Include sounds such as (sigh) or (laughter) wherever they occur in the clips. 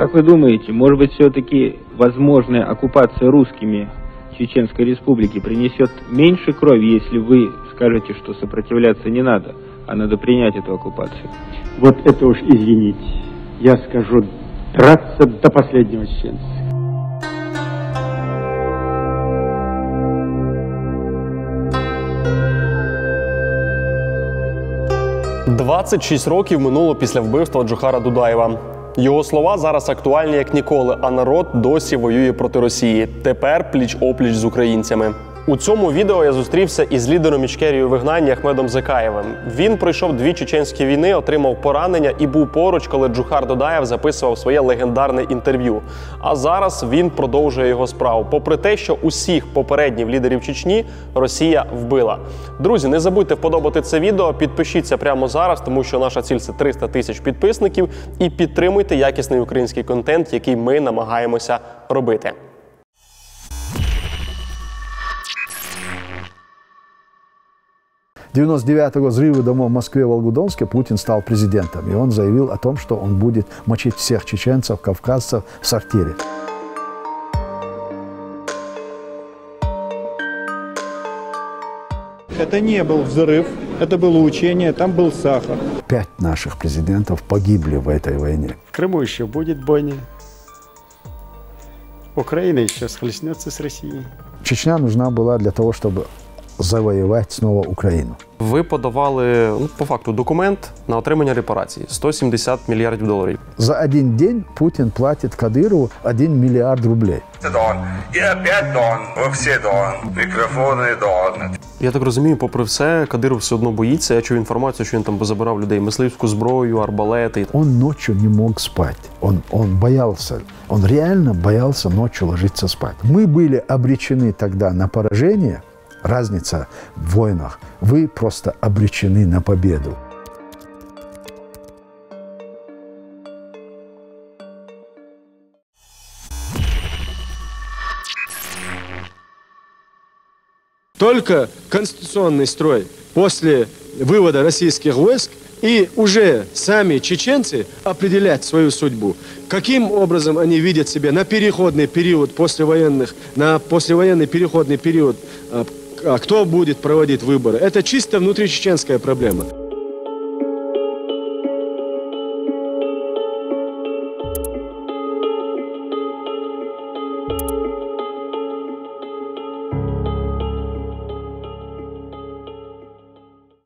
Как вы думаете, может быть, все-таки возможная оккупация русскими Чеченской Республики принесет меньше крови, если вы скажете, что сопротивляться не надо, а надо принять эту оккупацию? Вот это уж извините. Я скажу драться до последнего чеченца. Двадцять шість років минуло після вбивства Джохара Дудаєва. Його слова зараз актуальні як ніколи, а народ досі воює проти Росії. Тепер пліч опліч з українцями. У цьому відео я зустрівся із лідером Ічкерії у вигнанні Ахмедом Закаєвим. Він пройшов дві чеченські війни, отримав поранення і був поруч, коли Джухар Додаєв записував своє легендарне інтерв'ю. А зараз він продовжує його справу. Попри те, що усіх попередніх лідерів Чечні Росія вбила. Друзі, не забудьте вподобати це відео, підпишіться прямо зараз, тому що наша ціль це 300 тисяч підписників, і підтримуйте якісний український контент, який ми намагаємося робити. В 99 взрывы домов в Москве и Волгодонске Путин стал президентом. И он заявил о том, что он будет мочить всех чеченцев, кавказцев в сортире. Это не был взрыв, это было учение, там был сахар. Пять наших президентов погибли в этой войне. В Крыму еще будет бойня. Украина еще схлестнется с Россией. Чечня нужна была для того, чтобы завоевать снова Украину. Ви подавали ну, по факту документ на отримання репарацій 170 мільярдів доларів. За один день Путин платит Кадырову 1 миллиард рублей. Дон. И опять Дон. Во все Дон. Микрофоны Дон. Я так розумію, попри все, Кадиров все одно боїться. Я чув інформацію, що він там позабирав людей мисливську зброю, арбалети. Он ночью не мог спать. Он, он боялся. Он реально боялся ночью ложиться спать. Мы были обречены тогда на поражение. Разница в войнах. Вы просто обречены на победу. Только конституционный строй после вывода российских войск и уже сами чеченцы определять свою судьбу. Каким образом они видят себя на переходный период послевоенных, на послевоенный переходный период, а кто будет проводить выборы. Это чисто внутричеченская проблема.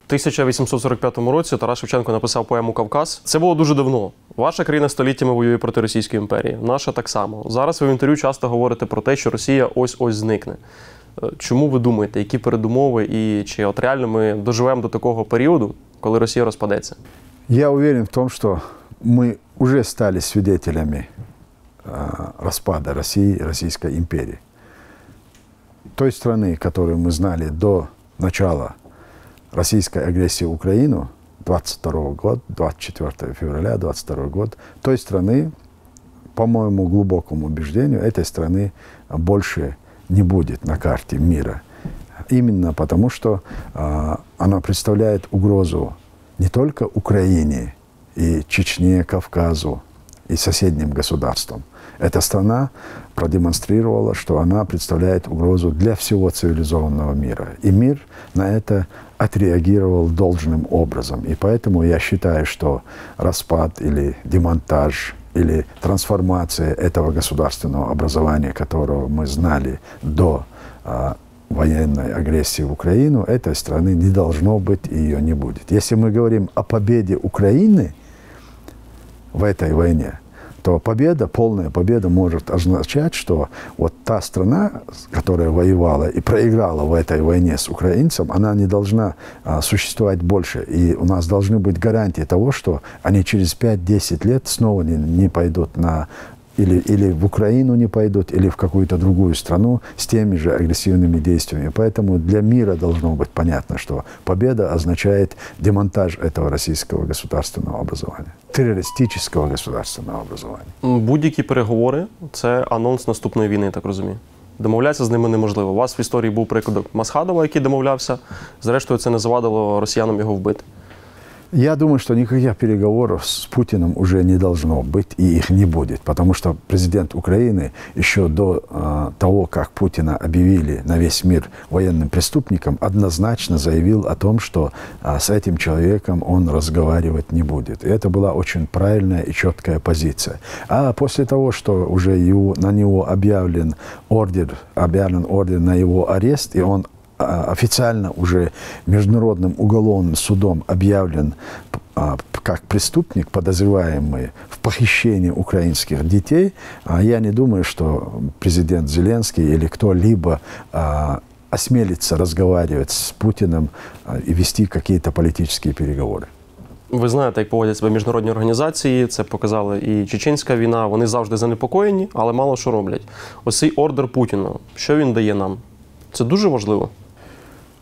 У 1845 році Тарас Шевченко написав поему Кавказ. Це було дуже давно. Ваша країна століттями воює проти Російської імперії. Наша так само. Зараз ви в інтерв'ю часто говорите про те, що Росія ось ось зникне. Е, Чому ви думаєте, які передумови і чи от реально ми доживемо до такого періоду, коли Росія розпадеться? Я уверен в том, что мы уже стали свидетелями а, распада России, Российской империи. Той страны, которую мы знали до начала российской агрессии в Украину, 22 год, 24 февраля 22 год, той страны, по моему глубокому убеждению, этой страны больше не будет на карте мира. Именно потому, что а, она представляет угрозу не только Украине и Чечне, Кавказу и соседним государствам. Эта страна продемонстрировала, что она представляет угрозу для всего цивилизованного мира. И мир на это отреагировал должным образом. И поэтому я считаю, что распад или демонтаж или трансформация этого государственного образования, которого мы знали до а, военной агрессии в Украину, этой страны не должно быть и ее не будет. Если мы говорим о победе Украины в этой войне, то победа, полная победа может означать, что вот та страна, которая воевала и проиграла в этой войне с украинцем, она не должна а, существовать больше. И у нас должны быть гарантии того, что они через 5-10 лет снова не, не пойдут на или, или в Украину не пойдут, или в какую-то другую страну с теми же агрессивными действиями. Поэтому для мира должно быть понятно, что победа означает демонтаж этого российского государственного образования, террористического государственного образования. М, Будь-які переговори це анонс наступної війни, я так розумію. Домовлятися з ними неможливо. У вас в історії був приклад Масхадова, який домовлявся. Зрештою, це не завадило росіянам його вбити. Я думаю, что никаких переговоров с Путиным уже не должно быть, и их не будет, потому что президент Украины еще до э, того, как Путина объявили на весь мир военным преступником, однозначно заявил о том, что э, с этим человеком он разговаривать не будет. И это была очень правильная и четкая позиция. А после того, что уже его, на него объявлен ордер, объявлен ордер на его арест, и он официально уже Международным уголовным судом объявлен а, как преступник, подозреваемый в похищении украинских детей, а я не думаю, что президент Зеленский или кто-либо осмелится разговаривать з Путіним і вести какие-то політичні переговори. Ви знаєте, як поводять себе міжнародні організації. Це показала і чеченська війна. Вони завжди занепокоєні, але мало що роблять. Ось цей ордер Путіну. Що він дає нам? Це дуже важливо.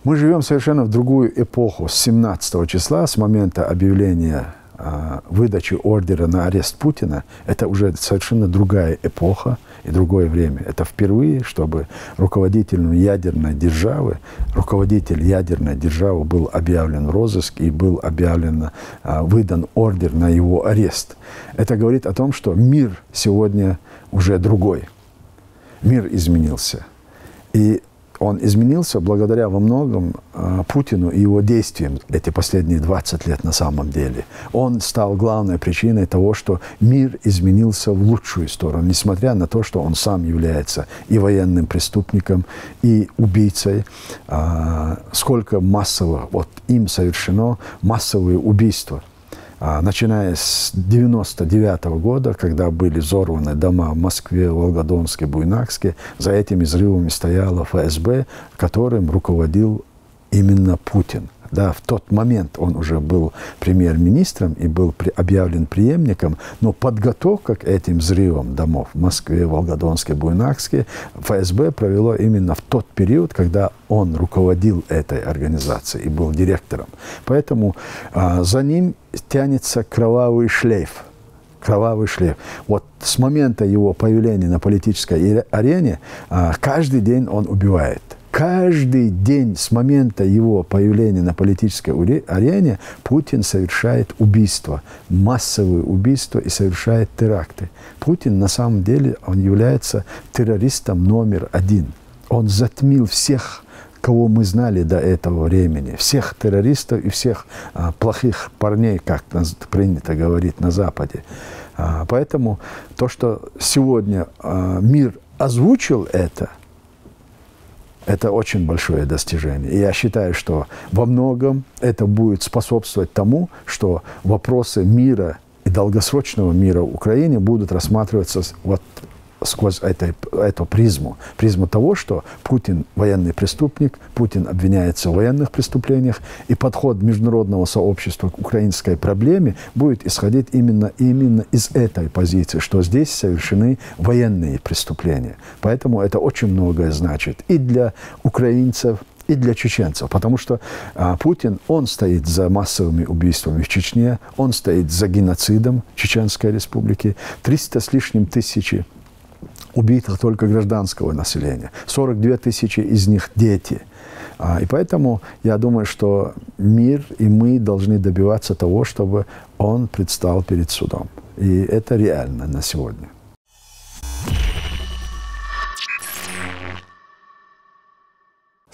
Мы живем совершенно в другую эпоху. С 17 числа, с момента объявления э, выдачи ордера на арест Путина, это уже совершенно другая эпоха и другое время. Это впервые, чтобы руководителю ядерной державы, руководитель ядерной державы был объявлен в розыск и был объявлен, э, выдан ордер на его арест. Это говорит о том, что мир сегодня уже другой. Мир изменился. И он изменился благодаря во многом э, Путину и его действиям эти последние 20 лет на самом деле. Он стал главной причиной того, что мир изменился в лучшую сторону, несмотря на то, что он сам является и военным преступником, и убийцей. Э, сколько массово, вот им совершено массовые убийства – а, начиная с 99 года, когда были взорваны дома в Москве, Волгодонске, Буйнакске, за этими взрывами стояла ФСБ, которым руководил именно Путин. Да, в тот момент он уже был премьер-министром и был при, объявлен преемником, но подготовка к этим взрывам домов в Москве, Волгодонске, Буйнакске ФСБ провело именно в тот период, когда он руководил этой организацией и был директором. Поэтому а, за ним тянется кровавый шлейф кровавый шлейф. Вот с момента его появления на политической арене а, каждый день он убивает – Каждый день с момента его появления на политической арене Путин совершает убийства, массовые убийства и совершает теракты. Путин на самом деле он является террористом номер один. Он затмил всех кого мы знали до этого времени, всех террористов и всех а, плохих парней, как принято говорить на Западе. А, поэтому то, что сегодня а, мир озвучил это – это очень большое достижение. И я считаю, что во многом это будет способствовать тому, что вопросы мира и долгосрочного мира в Украине будут рассматриваться вот сквозь это, эту призму. Призму того, что Путин военный преступник, Путин обвиняется в военных преступлениях, и подход международного сообщества к украинской проблеме будет исходить именно, именно из этой позиции, что здесь совершены военные преступления. Поэтому это очень многое значит и для украинцев, и для чеченцев, потому что а, Путин, он стоит за массовыми убийствами в Чечне, он стоит за геноцидом Чеченской республики, 300 с лишним тысячи убитых только гражданского населения. 42 тысячи из них дети. А, и поэтому я думаю, что мир и мы должны добиваться того, чтобы он предстал перед судом. И это реально на сегодня.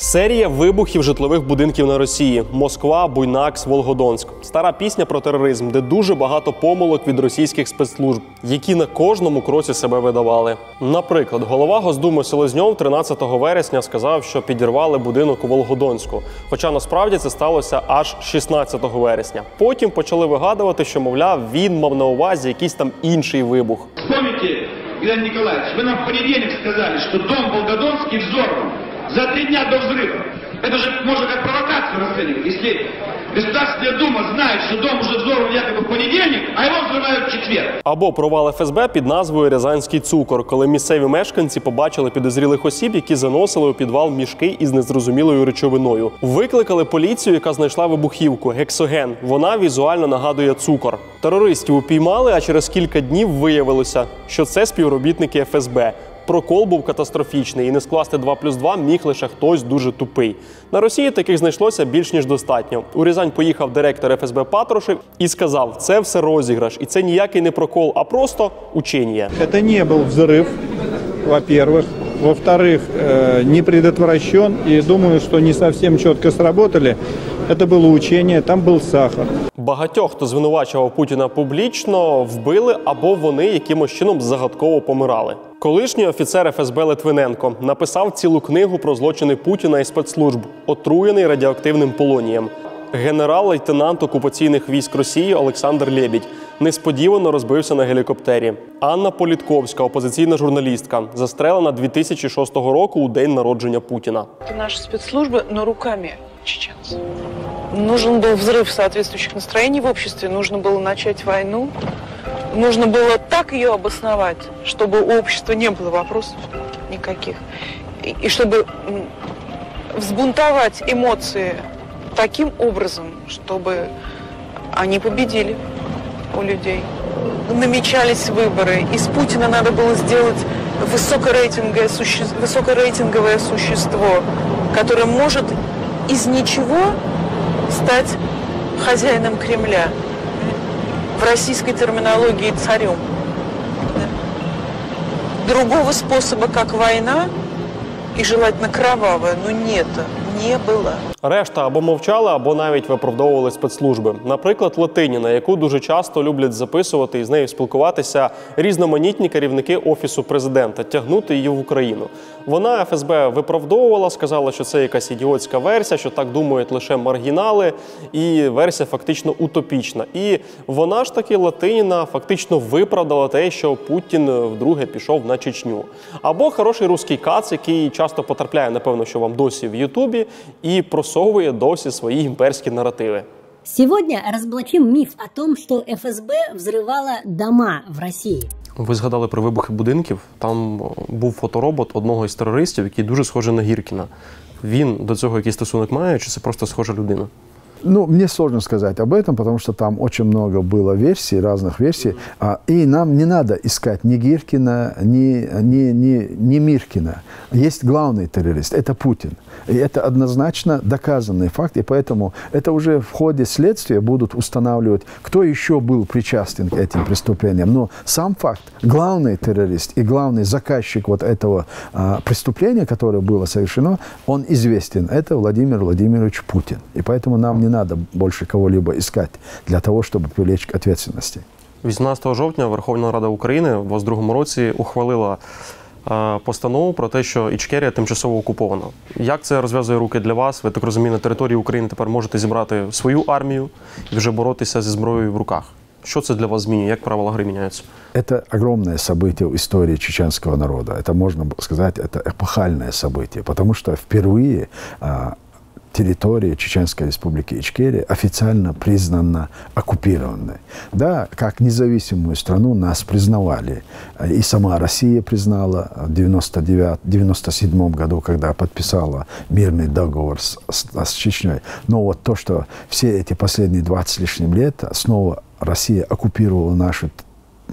Серія вибухів житлових будинків на Росії: Москва, Буйнакс, Волгодонськ. Стара пісня про тероризм, де дуже багато помилок від російських спецслужб, які на кожному кроці себе видавали. Наприклад, голова Госдуми Селезньов 13 вересня сказав, що підірвали будинок у Волгодонську. Хоча насправді це сталося аж 16 вересня. Потім почали вигадувати, що мовляв він мав на увазі якийсь там інший вибух. Помните, Иван Николаевич, вы нам в понедельник сказали, что дом Волгодонский взорван за три дня до взрыва. Это же можно как провокацию расценивать. Если Государственная Дума знает, что дом уже взорван якобы в понедельник, а его взрывают в четверг. Або провал ФСБ під назвою Рязанський цукор, коли місцеві мешканці побачили підозрілих осіб, які заносили у підвал мішки із незрозумілою речовиною. Викликали поліцію, яка знайшла вибухівку гексоген. Вона візуально нагадує цукор. Терористів упіймали, а через кілька днів виявилося, що це співробітники ФСБ. прокол був катастрофічний, і не скласти 2 плюс 2 міг лише хтось дуже тупий. На Росії таких знайшлося більш ніж достатньо. У Рязань поїхав директор ФСБ Патрушев і сказав: це все розіграш, і це ніякий не прокол, а просто учення. Это не был взрыв, во-первых. Во-вторых, э, не предотвращен. И думаю, что не совсем четко сработали. Это было учение, там был сахар. Багатьох, хто звинувачував Путіна публічно, вбили або вони якимось чином загадково помирали. Колишній офіцер ФСБ Литвиненко написав цілу книгу про злочини Путіна і спецслужб, отруєний радіоактивним полонієм. Генерал-лейтенант окупаційних військ Росії Олександр Лєбідь несподівано розбився на гелікоптері. Анна Політковська, опозиційна журналістка, застрелена 2006 року у день народження Путіна. Это наши спецслужбы, но руками чеченцев. Нужен был взрыв соответствующих настроений в обществе, нужно было начать войну, нужно было так ее обосновать, чтобы у общества не было вопросов никаких, и, и чтобы взбунтовать эмоции таким образом, чтобы они победили у людей. Намечались выборы. Из Путина надо было сделать высокорейтинговое, суще... высокорейтинговое существо, которое может из ничего стать хозяином Кремля. В российской терминологии царем. Другого способа, как война, и желательно кровавая, но нет, не было. Решта або мовчали, або навіть виправдовували спецслужби. Наприклад, Латиніна, яку дуже часто люблять записувати і з нею спілкуватися різноманітні керівники офісу президента, тягнути її в Україну. Вона ФСБ виправдовувала, сказала, що це якась ідіотська версія, що так думають лише маргінали, і версія фактично утопічна. І вона ж таки Латиніна фактично виправдала те, що Путін вдруге пішов на Чечню. Або хороший русський кац, який часто потрапляє, напевно, що вам досі в Ютубі, і просовує досі свої імперські наративи. Сегодня разоблачим миф о том, что ФСБ взрывала дома в России. Ви згадали про вибухи будинків. Там о, був фоторобот одного із терористів, який дуже схожий на Гіркіна. Він до цього якийсь стосунок має, чи це просто схожа людина? Ну, мне сложно сказать об этом, потому что там очень много было версий, разных версий. А, и нам не надо искать ни Гиркина, ни, ни, ни, ни Миркина. Есть главный террорист, это Путин. И это однозначно доказанный факт, и поэтому это уже в ходе следствия будут устанавливать, кто еще был причастен к этим преступлениям. Но сам факт, главный террорист и главный заказчик вот этого а, преступления, которое было совершено, он известен. Это Владимир Владимирович Путин. И поэтому нам не надо больше кого-либо искать для того, чтобы привлечь к ответственности. 18 жовтня Верховна Рада України в 22 році ухвалила постанову про те, що Ічкерія тимчасово окупована. Як це розв'язує руки для вас? Ви так розумію, на території України тепер можете зібрати свою армію і вже боротися зі зброєю в руках. Що це для вас змінює? Як правила гри міняються? Это огромное событие в истории чеченского народа. Это, можно сказать, это эпохальное событие, потому что впервые а, территория Чеченской республики Ичкерия официально признана оккупированной. Да, как независимую страну нас признавали. И сама Россия признала в 1997 году, когда подписала мирный договор с, с, с Чечней. Но вот то, что все эти последние 20 с лишним лет снова Россия оккупировала нашу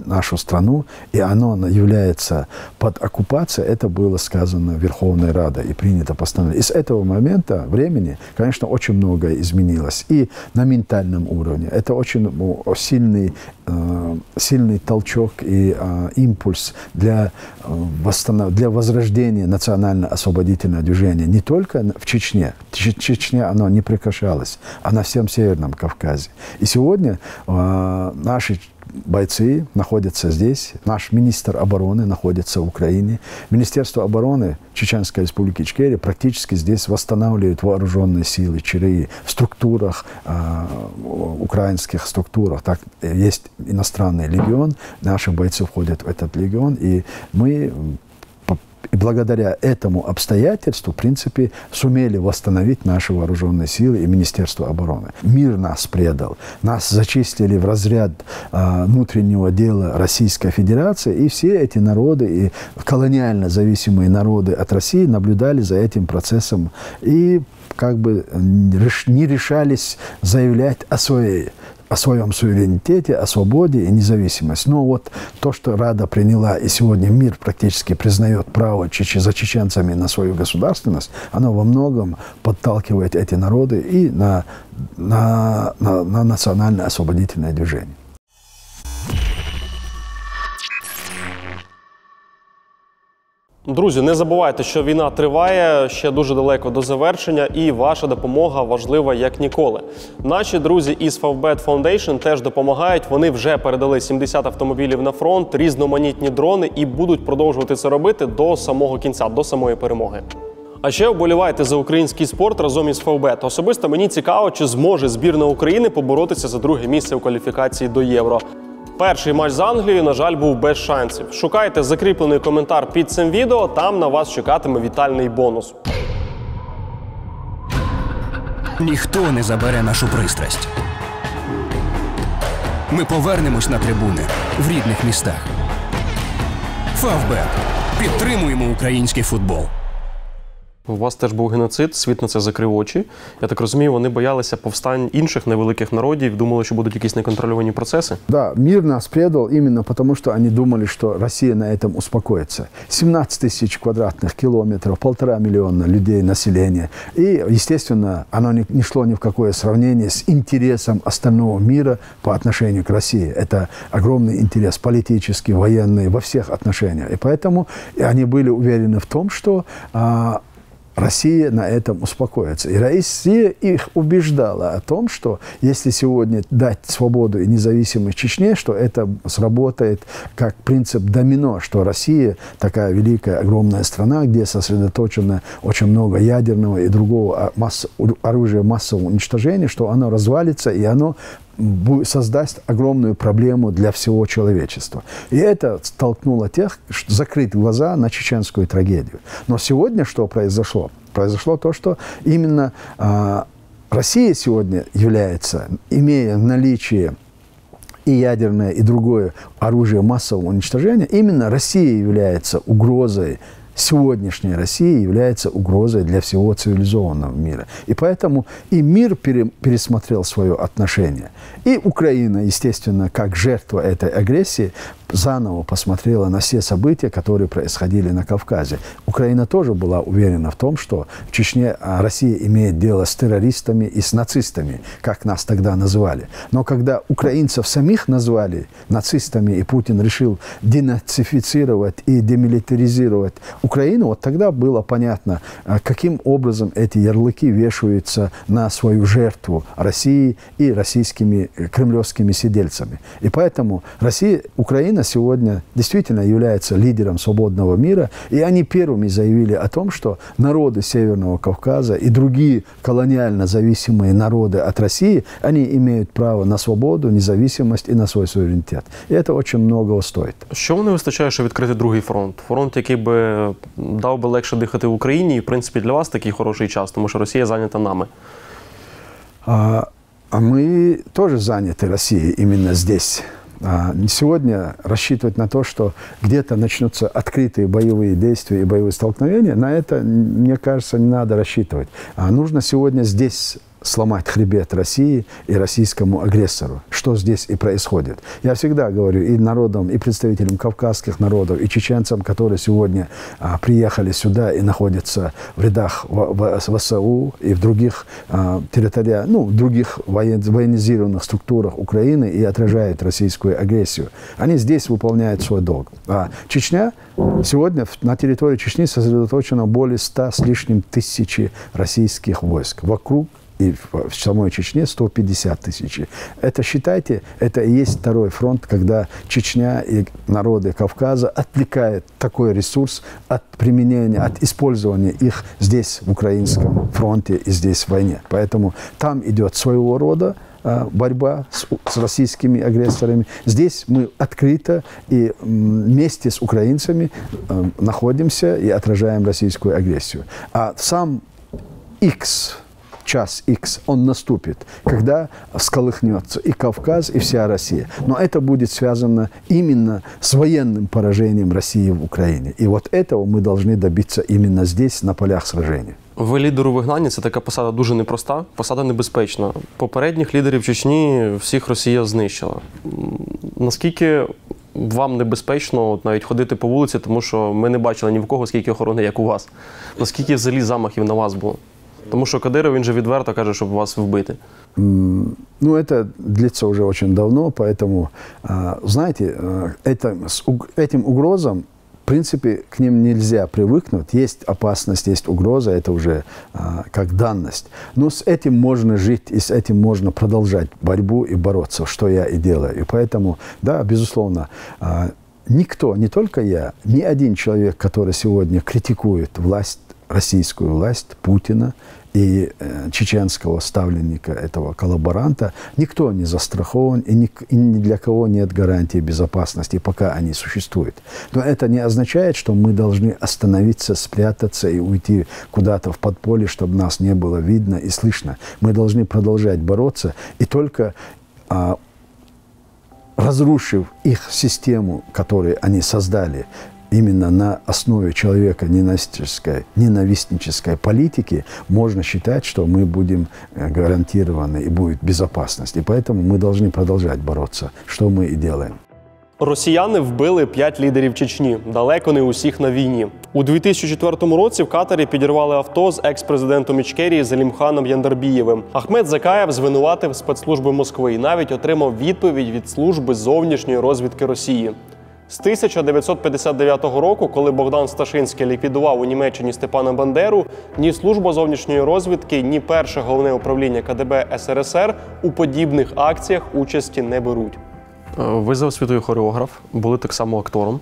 нашу страну, и оно является под оккупацией, это было сказано Верховной Радой и принято постановление. И с этого момента времени, конечно, очень многое изменилось. И на ментальном уровне. Это очень сильный, э, сильный толчок и э, импульс для, э, восстанов... для возрождения национально-освободительного движения не только в Чечне. Чечне оно не прекращалось, а на всем Северном Кавказе. И сегодня э, наши бойцы находятся здесь. Наш министр обороны находится в Украине. Министерство обороны Чеченской республики Ичкерия практически здесь восстанавливает вооруженные силы ЧРИ в структурах, э, украинских структурах. Так, есть иностранный легион, наши бойцы входят в этот легион, и мы и благодаря этому обстоятельству, в принципе, сумели восстановить наши вооруженные силы и Министерство обороны. Мир нас предал. Нас зачистили в разряд а, внутреннего дела Российской Федерации. И все эти народы, и колониально зависимые народы от России наблюдали за этим процессом. И как бы не решались заявлять о своей о своем суверенитете, о свободе и независимости. Но вот то, что Рада приняла, и сегодня мир практически признает право чечи, за чеченцами на свою государственность, оно во многом подталкивает эти народы и на, на, на, на национальное освободительное движение. Друзі, не забувайте, що війна триває ще дуже далеко до завершення, і ваша допомога важлива як ніколи. Наші друзі із Favbet Foundation теж допомагають. Вони вже передали 70 автомобілів на фронт, різноманітні дрони і будуть продовжувати це робити до самого кінця, до самої перемоги. А ще вболівайте за український спорт разом із Favbet. Особисто мені цікаво, чи зможе збірна України поборотися за друге місце у кваліфікації до євро. Перший матч з Англією, на жаль, був без шансів. Шукайте закріплений коментар під цим відео. Там на вас чекатиме вітальний бонус. Ніхто не забере нашу пристрасть. Ми повернемось на трибуни в рідних містах. Фавбет. Підтримуємо український футбол. У вас теж був геноцид, світ на це закрив очі. Я так розумію, вони боялися повстань інших невеликих народів, думали, що будуть якісь неконтрольовані процеси. Да, мир нас предал именно потому, что они думали, что Россия на этом успокоится. 17 тысяч квадратных километров, полтора миллиона людей, населения. И, естественно, оно не, не шло ни в какое сравнение с интересом остального мира по отношению к России. Это огромный интерес политический, военный, во всех отношениях. И поэтому они были уверены в том, что а, Россия на этом успокоится. И Россия их убеждала о том, что если сегодня дать свободу и независимость Чечне, что это сработает как принцип домино, что Россия такая великая, огромная страна, где сосредоточено очень много ядерного и другого масс, оружия массового уничтожения, что оно развалится и оно создаст огромную проблему для всего человечества. И это столкнуло тех, что закрыть глаза на чеченскую трагедию. Но сегодня что произошло? Произошло то, что именно э, Россия сегодня является, имея в наличии и ядерное, и другое оружие массового уничтожения, именно Россия является угрозой сегодняшняя Россия является угрозой для всего цивилизованного мира. И поэтому и мир пере, пересмотрел свое отношение. И Украина, естественно, как жертва этой агрессии, заново посмотрела на все события, которые происходили на Кавказе. Украина тоже была уверена в том, что в Чечне а, Россия имеет дело с террористами и с нацистами, как нас тогда называли. Но когда украинцев самих назвали нацистами, и Путин решил денацифицировать и демилитаризировать Украину, вот тогда было понятно, а, каким образом эти ярлыки вешаются на свою жертву России и российскими э, кремлевскими сидельцами. И поэтому Россия, Украина сегодня действительно является лидером свободного мира, и они первыми заявили о том, что народы Северного Кавказа и другие колониально зависимые народы от России, они имеют право на свободу, независимость и на свой суверенитет. И это очень многого стоит. Що не вистачає, щоб відкрити другий фронт? Фронт, який би дав би легше дихати в Україні, і в принципі для вас такий хороший час, тому що Росія зайнята нами. А, а мы тоже заняты Россией именно здесь. А, сегодня рассчитывать на то, что где-то начнутся открытые боевые действия и боевые столкновения, на это, мне кажется, не надо рассчитывать. А нужно сегодня здесь сломать хребет России и российскому агрессору, что здесь и происходит. Я всегда говорю и народам, и представителям кавказских народов, и чеченцам, которые сегодня а, приехали сюда и находятся в рядах ВСУ и в других а, территориях, ну, в других воен, военизированных структурах Украины и отражают российскую агрессию. Они здесь выполняют свой долг. А Чечня сегодня на территории Чечни сосредоточено более ста с лишним тысячи российских войск. Вокруг и в самой Чечне 150 тысяч. Это, считайте, это и есть второй фронт, когда Чечня и народы Кавказа отвлекают такой ресурс от применения, от использования их здесь, в украинском фронте и здесь в войне. Поэтому там идет своего рода а, борьба с, с российскими агрессорами. Здесь мы открыто и вместе с украинцами э, находимся и отражаем российскую агрессию. А сам X час X, он наступит, когда всколыхнется и Кавказ, и вся Россия. Но это будет связано именно с военным поражением России в Украине. И вот этого мы должны добиться именно здесь, на полях сражения. Ви лідер у вигнанні це така посада дуже непроста, посада небезпечна. Попередніх лідерів Чечні всіх Росія знищила. М, Наскільки вам небезпечно от, навіть ходити по вулиці, тому що ми не бачили ні в кого скільки охорони, як у вас. Наскільки взагалі замахів на вас було? Тому що Кадиров він же відверто каже, щоб вас вбити. Ну, это длится уже очень давно, поэтому, а, знаете, а, это, с этим угрозам, в принципе, к ним нельзя привыкнуть. Есть опасность, есть угроза, это уже а, как данность. Но с этим можно жить, и с этим можно продолжать борьбу и бороться, что я и делаю. И поэтому, да, безусловно, никто, не только я, ни один человек, который сегодня критикует власть, российскую власть, Путина и э, чеченского ставленника, этого коллаборанта, никто не застрахован, и ни, для кого нет гарантии безопасности, пока они существуют. Но это не означает, что мы должны остановиться, спрятаться и уйти куда-то в подполье, чтобы нас не было видно и слышно. Мы должны продолжать бороться, и только а, разрушив их систему, которую они создали, именно на основе человека ненавистнической, ненавистнической политики, можно считать, что мы будем э, гарантированы и будет безопасность. И поэтому мы должны продолжать бороться, что мы и делаем. Росіяни вбили п'ять лідерів Чечні, далеко не усіх на війні. У 2004 році в Катарі підірвали авто з екс-президентом Ічкерії Залімханом Яндарбієвим. Ахмед Закаєв звинуватив спецслужби Москви і навіть отримав відповідь від служби зовнішньої розвідки Росії. З 1959 року, коли Богдан Сташинський ліквідував у Німеччині Степана Бандеру, ні служба зовнішньої розвідки, ні перше головне управління КДБ СРСР у подібних акціях участі не беруть. Е, Ви за освітою хореограф, були так само актором.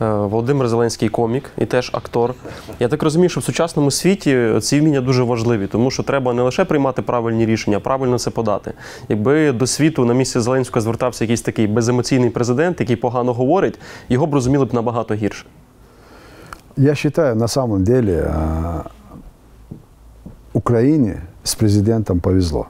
Е, Володимир Зеленський комік і теж актор. Я так розумію, що в сучасному світі ці вміння дуже важливі, тому що треба не лише приймати правильні рішення, а правильно це подати. Якби до світу на місці Зеленського звертався якийсь такий беземоційний президент, який погано говорить, його б розуміли б набагато гірше. Я считаю, на самом деле, а, Украине с президентом повезло.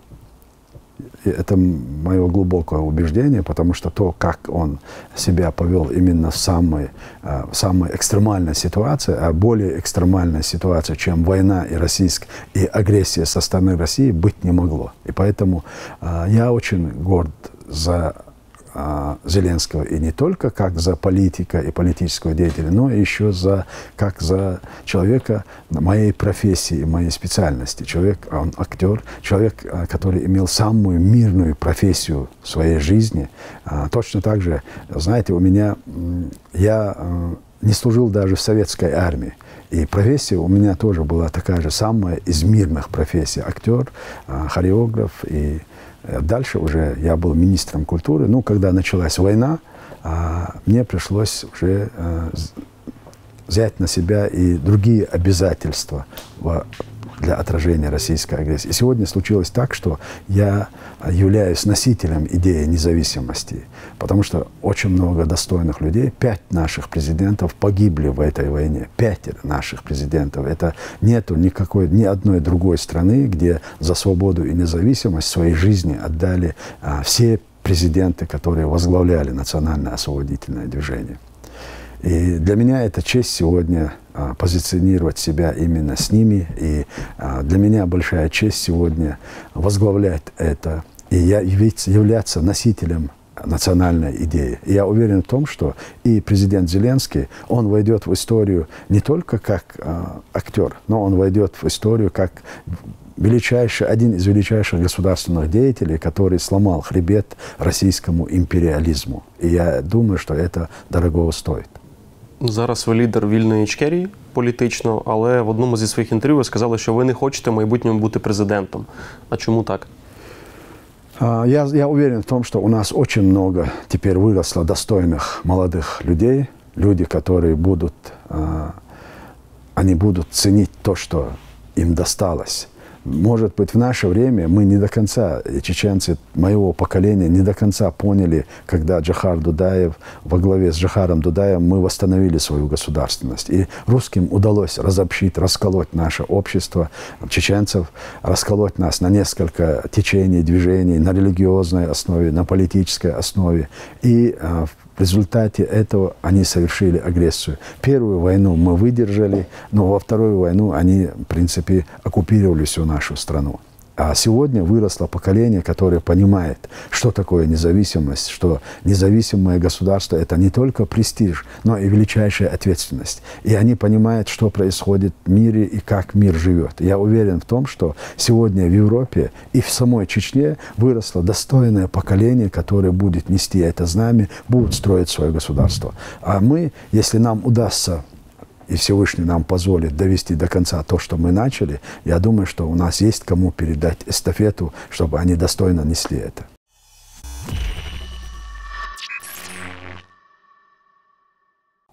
Это мое глубокое убеждение, потому что то, как он себя повел именно в самой, а, в самой экстремальной ситуации, а более экстремальной ситуации, чем война и, российск, и агрессия со стороны России, быть не могло. И поэтому а, я очень горд за Зеленского и не только как за политика и политического деятеля, но еще за, как за человека моей профессии, моей специальности. Человек, а он актер, человек, а, который имел самую мирную профессию в своей жизни. А, Точно так же, знаете, у меня, я не служил даже в советской армии. И профессия у меня тоже была такая же самая из мирных профессий. Актер, а, хореограф и Дальше уже я был министром культуры. Ну, когда началась война, а, мне пришлось уже э, взять на себя и другие обязательства для отражения российской агрессии. И сегодня случилось так, что я являюсь носителем идеи независимости, потому что очень много достойных людей, пять наших президентов погибли в этой войне, пять наших президентов. Это нету никакой, ни одной другой страны, где за свободу и независимость своей жизни отдали а, все президенты, которые возглавляли национальное освободительное движение. И для меня это честь сегодня позиционировать себя именно с ними. И а, для меня большая честь сегодня возглавлять это. И я являться носителем национальной идеи. И я уверен в том, что и президент Зеленский, он войдет в историю не только как а, актер, но он войдет в историю как величайший, один из величайших государственных деятелей, который сломал хребет российскому империализму. И я думаю, что это дорогого стоит. Зараз ви лідер вільної Ічкерії політично, але в одному зі своїх інтерв'ю ви сказали, що ви не хочете в майбутньому бути президентом. А чому так? А, Я, я уверен в том, что у нас очень много теперь выросло достойных молодых людей, люди, которые будут, а, они будут ценить то, что им досталось. Может быть, в наше время мы не до конца, чеченцы моего поколения, не до конца поняли, когда Джахар Дудаев во главе с Джахаром Дудаевым мы восстановили свою государственность. И русским удалось разобщить, расколоть наше общество чеченцев, расколоть нас на несколько течений, движений, на религиозной основе, на политической основе. И а, В результате этого они совершили агрессию. Первую войну мы выдержали, но во вторую войну они, в принципе, оккупировали всю нашу страну. А сегодня выросло поколение, которое понимает, что такое независимость, что независимое государство – это не только престиж, но и величайшая ответственность. И они понимают, что происходит в мире и как мир живет. Я уверен в том, что сегодня в Европе и в самой Чечне выросло достойное поколение, которое будет нести это знамя, будет строить свое государство. А мы, если нам удастся и Всевышний нам позволит довести до конца то, что мы начали, я думаю, что у нас есть кому передать эстафету, чтобы они достойно несли это.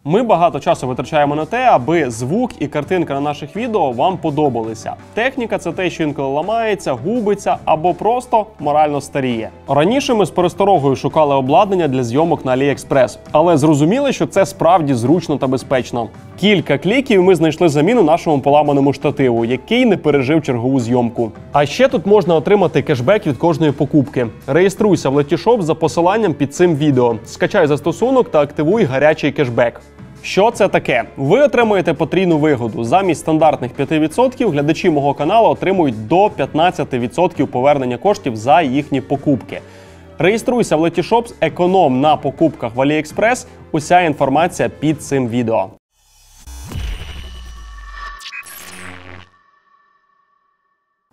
Ми багато часу витрачаємо на те, аби звук і картинка на наших відео вам подобалися. Техніка це те, що інколи ламається, губиться або просто морально старіє. Раніше ми з пересторогою шукали обладнання для зйомок на AliExpress, але зрозуміли, що це справді зручно та безпечно. Кілька кліків ми знайшли заміну нашому поламаному штативу, який не пережив чергову зйомку. А ще тут можна отримати кешбек від кожної покупки. Реєструйся в Letysshop за посиланням під цим відео. Скачай застосунок та активуй гарячий кешбек. Що це таке? Ви отримуєте потрійну вигоду. Замість стандартних 5% глядачі мого каналу отримують до 15% повернення коштів за їхні покупки. Реєструйся в Letyshops, економ на покупках в AliExpress. Уся інформація під цим відео.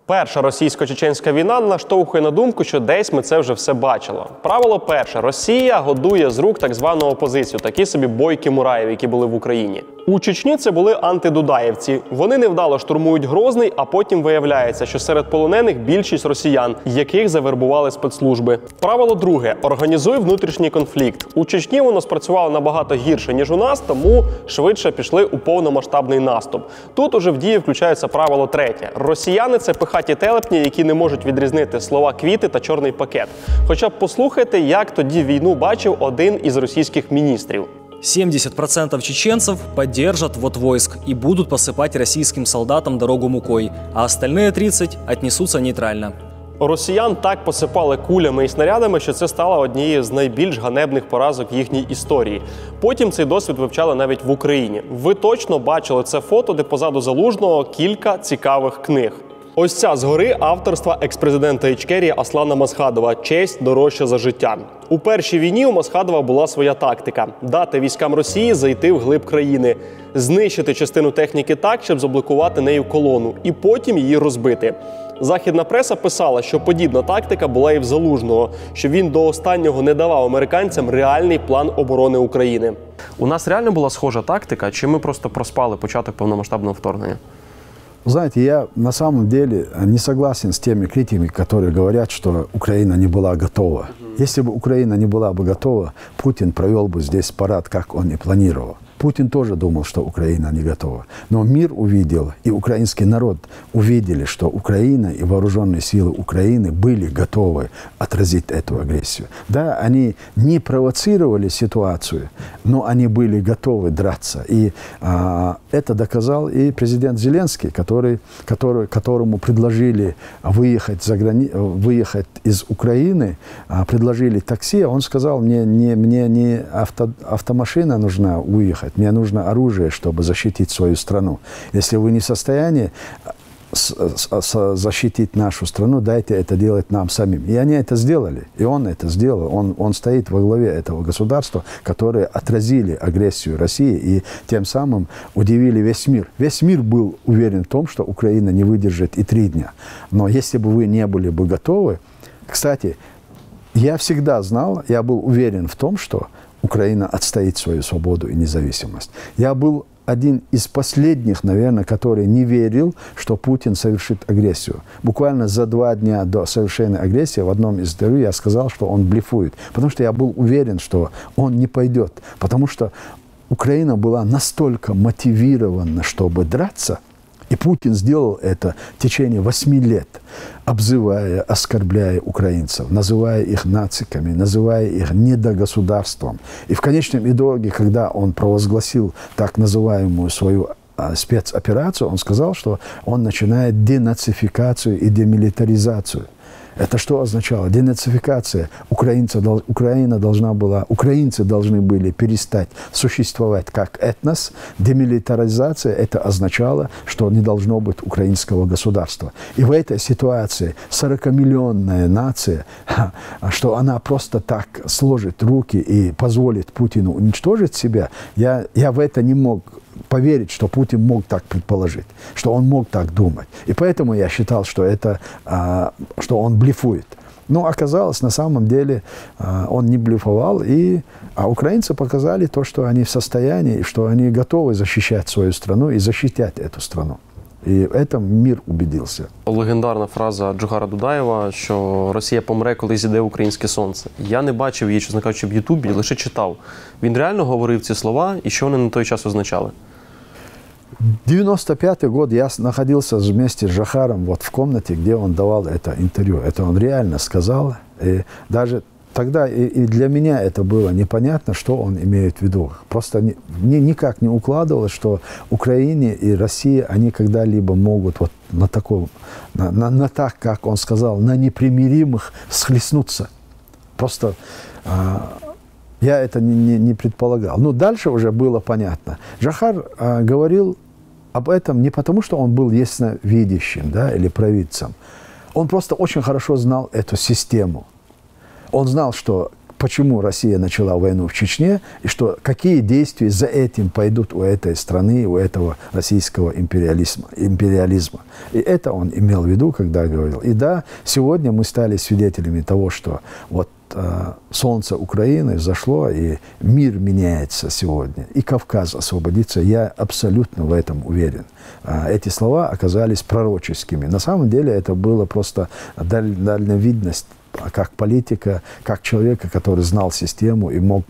Перша російсько-чеченська війна наштовхує на думку, що десь ми це вже все бачили. Правило перше: Росія годує з рук так звану опозицію, такі собі бойки Мураєв, які були в Україні. У Чечні це були антидудаєвці. Вони невдало штурмують Грозний, а потім виявляється, що серед полонених більшість росіян, яких завербували спецслужби. Правило друге: організуй внутрішній конфлікт. У Чечні воно спрацювало набагато гірше ніж у нас, тому швидше пішли у повномасштабний наступ. Тут уже в дії включається правило третє: росіяни це пихаті телепні, які не можуть відрізнити слова квіти та чорний пакет. Хоча б послухайте, як тоді війну бачив один із російських міністрів. 70% чеченцев поддержат вот войск и будут посыпать российским солдатам дорогу мукой, а остальные 30 отнесутся нейтрально. Росіян так посипали кулями і снарядами, що це стало однією з найбільш ганебних поразок в їхній історії. Потім цей досвід вивчали навіть в Україні. Ви точно бачили це фото, де позаду залужного кілька цікавих книг. Ось ця згори авторства експрезидента Ічкерії Аслана Масхадова Честь дорожча за життя. У першій війні у Масхадова була своя тактика: дати військам Росії зайти в глиб країни, знищити частину техніки так, щоб заблокувати нею колону, і потім її розбити. Західна преса писала, що подібна тактика була і в залужного, що він до останнього не давав американцям реальний план оборони України. У нас реально була схожа тактика, чи ми просто проспали початок повномасштабного вторгнення? Знаете, я на самом деле не согласен с теми критиками, которые говорят, что Украина не была готова. Если бы Украина не была бы готова, Путин провел бы здесь парад, как он и планировал. Путин тоже думал, что Украина не готова. Но мир увидел, и украинский народ увидели, что Украина и вооруженные силы Украины были готовы отразить эту агрессию. Да, они не провоцировали ситуацию, но они были готовы драться. И а, это доказал и президент Зеленский, который, который, которому предложили выехать, за грани... выехать из Украины, а, предложили такси, а он сказал, мне не, мне не авто, автомашина нужна уехать, мне нужно оружие, чтобы защитить свою страну. Если вы не в состоянии защитить нашу страну, дайте это делать нам самим. И они это сделали. И он это сделал. Он, он стоит во главе этого государства, которые отразили агрессию России и тем самым удивили весь мир. Весь мир был уверен в том, что Украина не выдержит и три дня. Но если бы вы не были бы готовы... Кстати, я всегда знал, я был уверен в том, что Украина отстоит свою свободу и независимость. Я был один из последних, наверное, который не верил, что Путин совершит агрессию. Буквально за два дня до совершения агрессии в одном из интервью я сказал, что он блефует. Потому что я был уверен, что он не пойдет. Потому что Украина была настолько мотивирована, чтобы драться – и Путин сделал это в течение восьми лет, обзывая, оскорбляя украинцев, называя их нациками, называя их недогосударством. И в конечном итоге, когда он провозгласил так называемую свою а, спецоперацию, он сказал, что он начинает денацификацию и демилитаризацию. Это что означало? Денацификация. Украинцы, Украина должна была, украинцы должны были перестать существовать как этнос. Демилитаризация это означало, что не должно быть украинского государства. И в этой ситуации 40-миллионная нация, что она просто так сложит руки и позволит Путину уничтожить себя, я, я в это не мог поверить, что Путин мог так предположить, что он мог так думать. И поэтому я считал, что, это, а, что он блефует. Но оказалось, на самом деле а, он не блефовал, и, а украинцы показали то, что они в состоянии, что они готовы защищать свою страну и защищать эту страну. І в этом мір убедився. Легендарна фраза Джохара Дудаєва, що Росія помре, коли зійде українське сонце. Я не бачив її, чесно кажучи, в Ютубі, лише читав. Він реально говорив ці слова і що вони на той час означали. 95 год я находился вместе с Жахаром вот в комнате, где он давал это интервью. Это он реально сказал. И даже тогда и, и для меня это было непонятно, что он имеет в виду. Просто не, мне никак не укладывалось, что Украине и Россия, они когда-либо могут вот на таком, на, на, на так, как он сказал, на непримиримых схлестнуться. Просто а, я это не, не, не предполагал. Но дальше уже было понятно. Жахар а, говорил об этом не потому, что он был ясновидящим да, или провидцем. Он просто очень хорошо знал эту систему. Он знал, что почему Россия начала войну в Чечне, и что какие действия за этим пойдут у этой страны, у этого российского империализма. империализма. И это он имел в виду, когда говорил. И да, сегодня мы стали свидетелями того, что вот э, солнце Украины взошло, и мир меняется сегодня, и Кавказ освободится. Я абсолютно в этом уверен. Э, эти слова оказались пророческими. На самом деле это было просто даль, дальновидность как политика, как человека, который знал систему и мог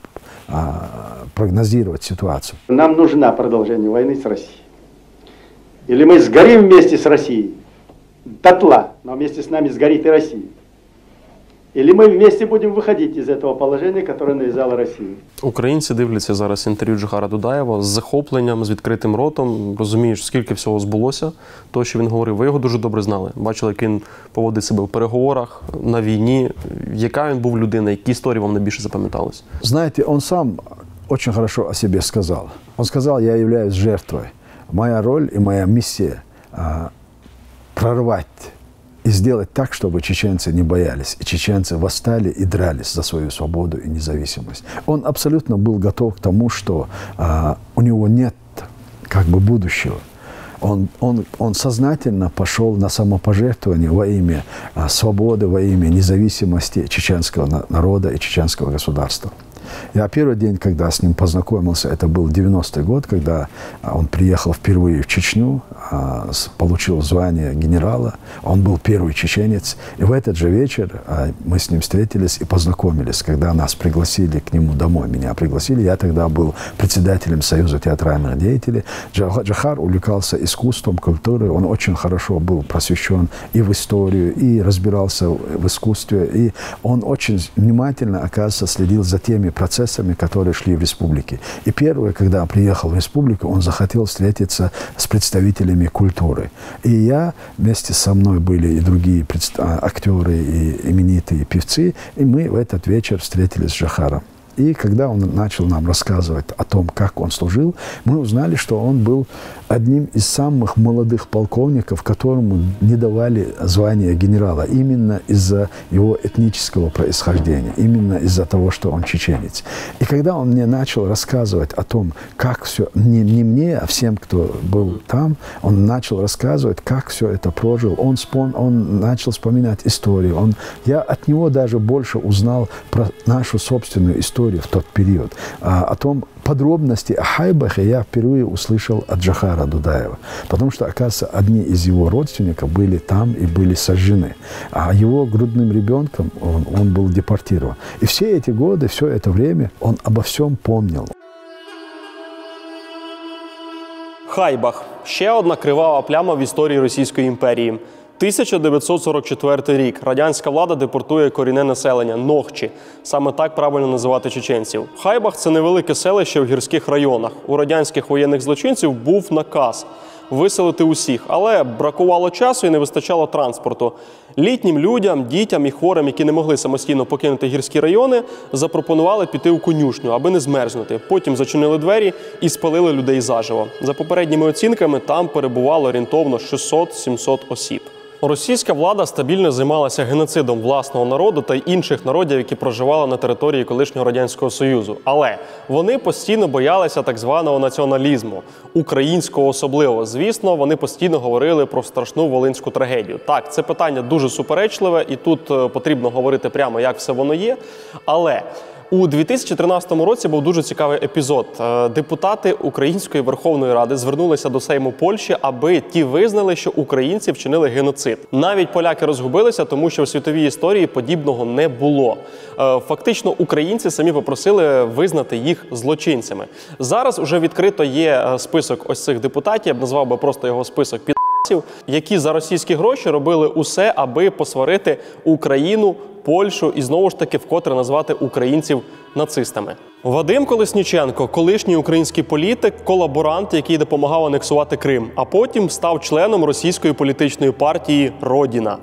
а, прогнозировать ситуацию. Нам нужна продолжение войны с Россией. Или мы сгорим вместе с Россией, дотла, но вместе с нами сгорит и Россия. Или ми вместе будемо виходити із цього положення, яке нав'язала Росія. Українці дивляться зараз інтерв'ю Джохара Дудаєва з захопленням, з відкритим ротом. Розумієш, скільки всього збулося, то що він говорив. Ви його дуже добре знали. Бачили, як він поводить себе в переговорах на війні. Яка він був людина, які історії вам найбільше запам'ятались? Знаєте, він сам дуже хорошо о себе сказав. Він сказав, я являюсь жертвою. Моя роль і моя місія прорвати и сделать так, чтобы чеченцы не боялись, и чеченцы восстали и дрались за свою свободу и независимость. Он абсолютно был готов к тому, что а, у него нет как бы будущего. Он, он, он сознательно пошел на самопожертвование во имя а, свободы, во имя независимости чеченского народа и чеченского государства. Я первый день, когда с ним познакомился, это был 90-й год, когда а, он приехал впервые в Чечню, а, получил звание генерала. Он был первый чеченец. И в этот же вечер а, мы с ним встретились и познакомились, когда нас пригласили к нему домой. Меня пригласили. Я тогда был председателем Союза театральных деятелей. Джахар увлекался искусством, культурой. Он очень хорошо был просвещен и в историю, и разбирался в искусстве. И он очень внимательно, оказывается, следил за теми процессами, которые шли в республике. И первое, когда приехал в республику, он захотел встретиться с представителями культуры. И я, вместе со мной были и другие а, актеры, и именитые певцы, и мы в этот вечер встретились с Жахаром. И когда он начал нам рассказывать о том, как он служил, мы узнали, что он был одним из самых молодых полковников, которому не давали звание генерала именно из-за его этнического происхождения, именно из-за того, что он чеченец. И когда он мне начал рассказывать о том, как все, не, не мне, а всем, кто был там, он начал рассказывать, как все это прожил. Он, спон, он начал вспоминать историю. Он, я от него даже больше узнал про нашу собственную историю в тот период, а, о том, подробности о Хайбахе я впервые услышал от Джахара Дудаева. Потому что, оказывается, одни из его родственников были там и были сожжены. А его грудным ребенком он, он был депортирован. И все эти годы, все это время он обо всем помнил. Хайбах ще одна кривава пляма в історії Російської імперії. 1944 рік радянська влада депортує корінне населення Нохчі. Саме так правильно називати чеченців. Хайбах це невелике селище в гірських районах. У радянських воєнних злочинців був наказ виселити усіх, але бракувало часу і не вистачало транспорту. Літнім людям, дітям і хворим, які не могли самостійно покинути гірські райони, запропонували піти у конюшню, аби не змерзнути. Потім зачинили двері і спалили людей заживо. За попередніми оцінками там перебувало орієнтовно 600-700 осіб. Російська влада стабільно займалася геноцидом власного народу та інших народів, які проживали на території колишнього радянського союзу. Але вони постійно боялися так званого націоналізму, українського особливо. Звісно, вони постійно говорили про страшну волинську трагедію. Так, це питання дуже суперечливе, і тут е, потрібно говорити прямо, як все воно є. Але у 2013 році був дуже цікавий епізод. Е, Депутати Української Верховної Ради звернулися до Сейму Польщі, аби ті визнали, що українці вчинили геноцид. Навіть поляки розгубилися, тому що в світовій історії подібного не було. Е, Фактично, українці самі попросили визнати їх злочинцями. Зараз уже відкрито є е, список ось цих депутатів. Я б назвав би просто його список під які за російські гроші робили усе, аби посварити Україну, Польщу і знову ж таки вкотре назвати українців нацистами. Вадим Колесніченко, колишній український політик, колаборант, який допомагав анексувати Крим, а потім став членом російської політичної партії Родіна.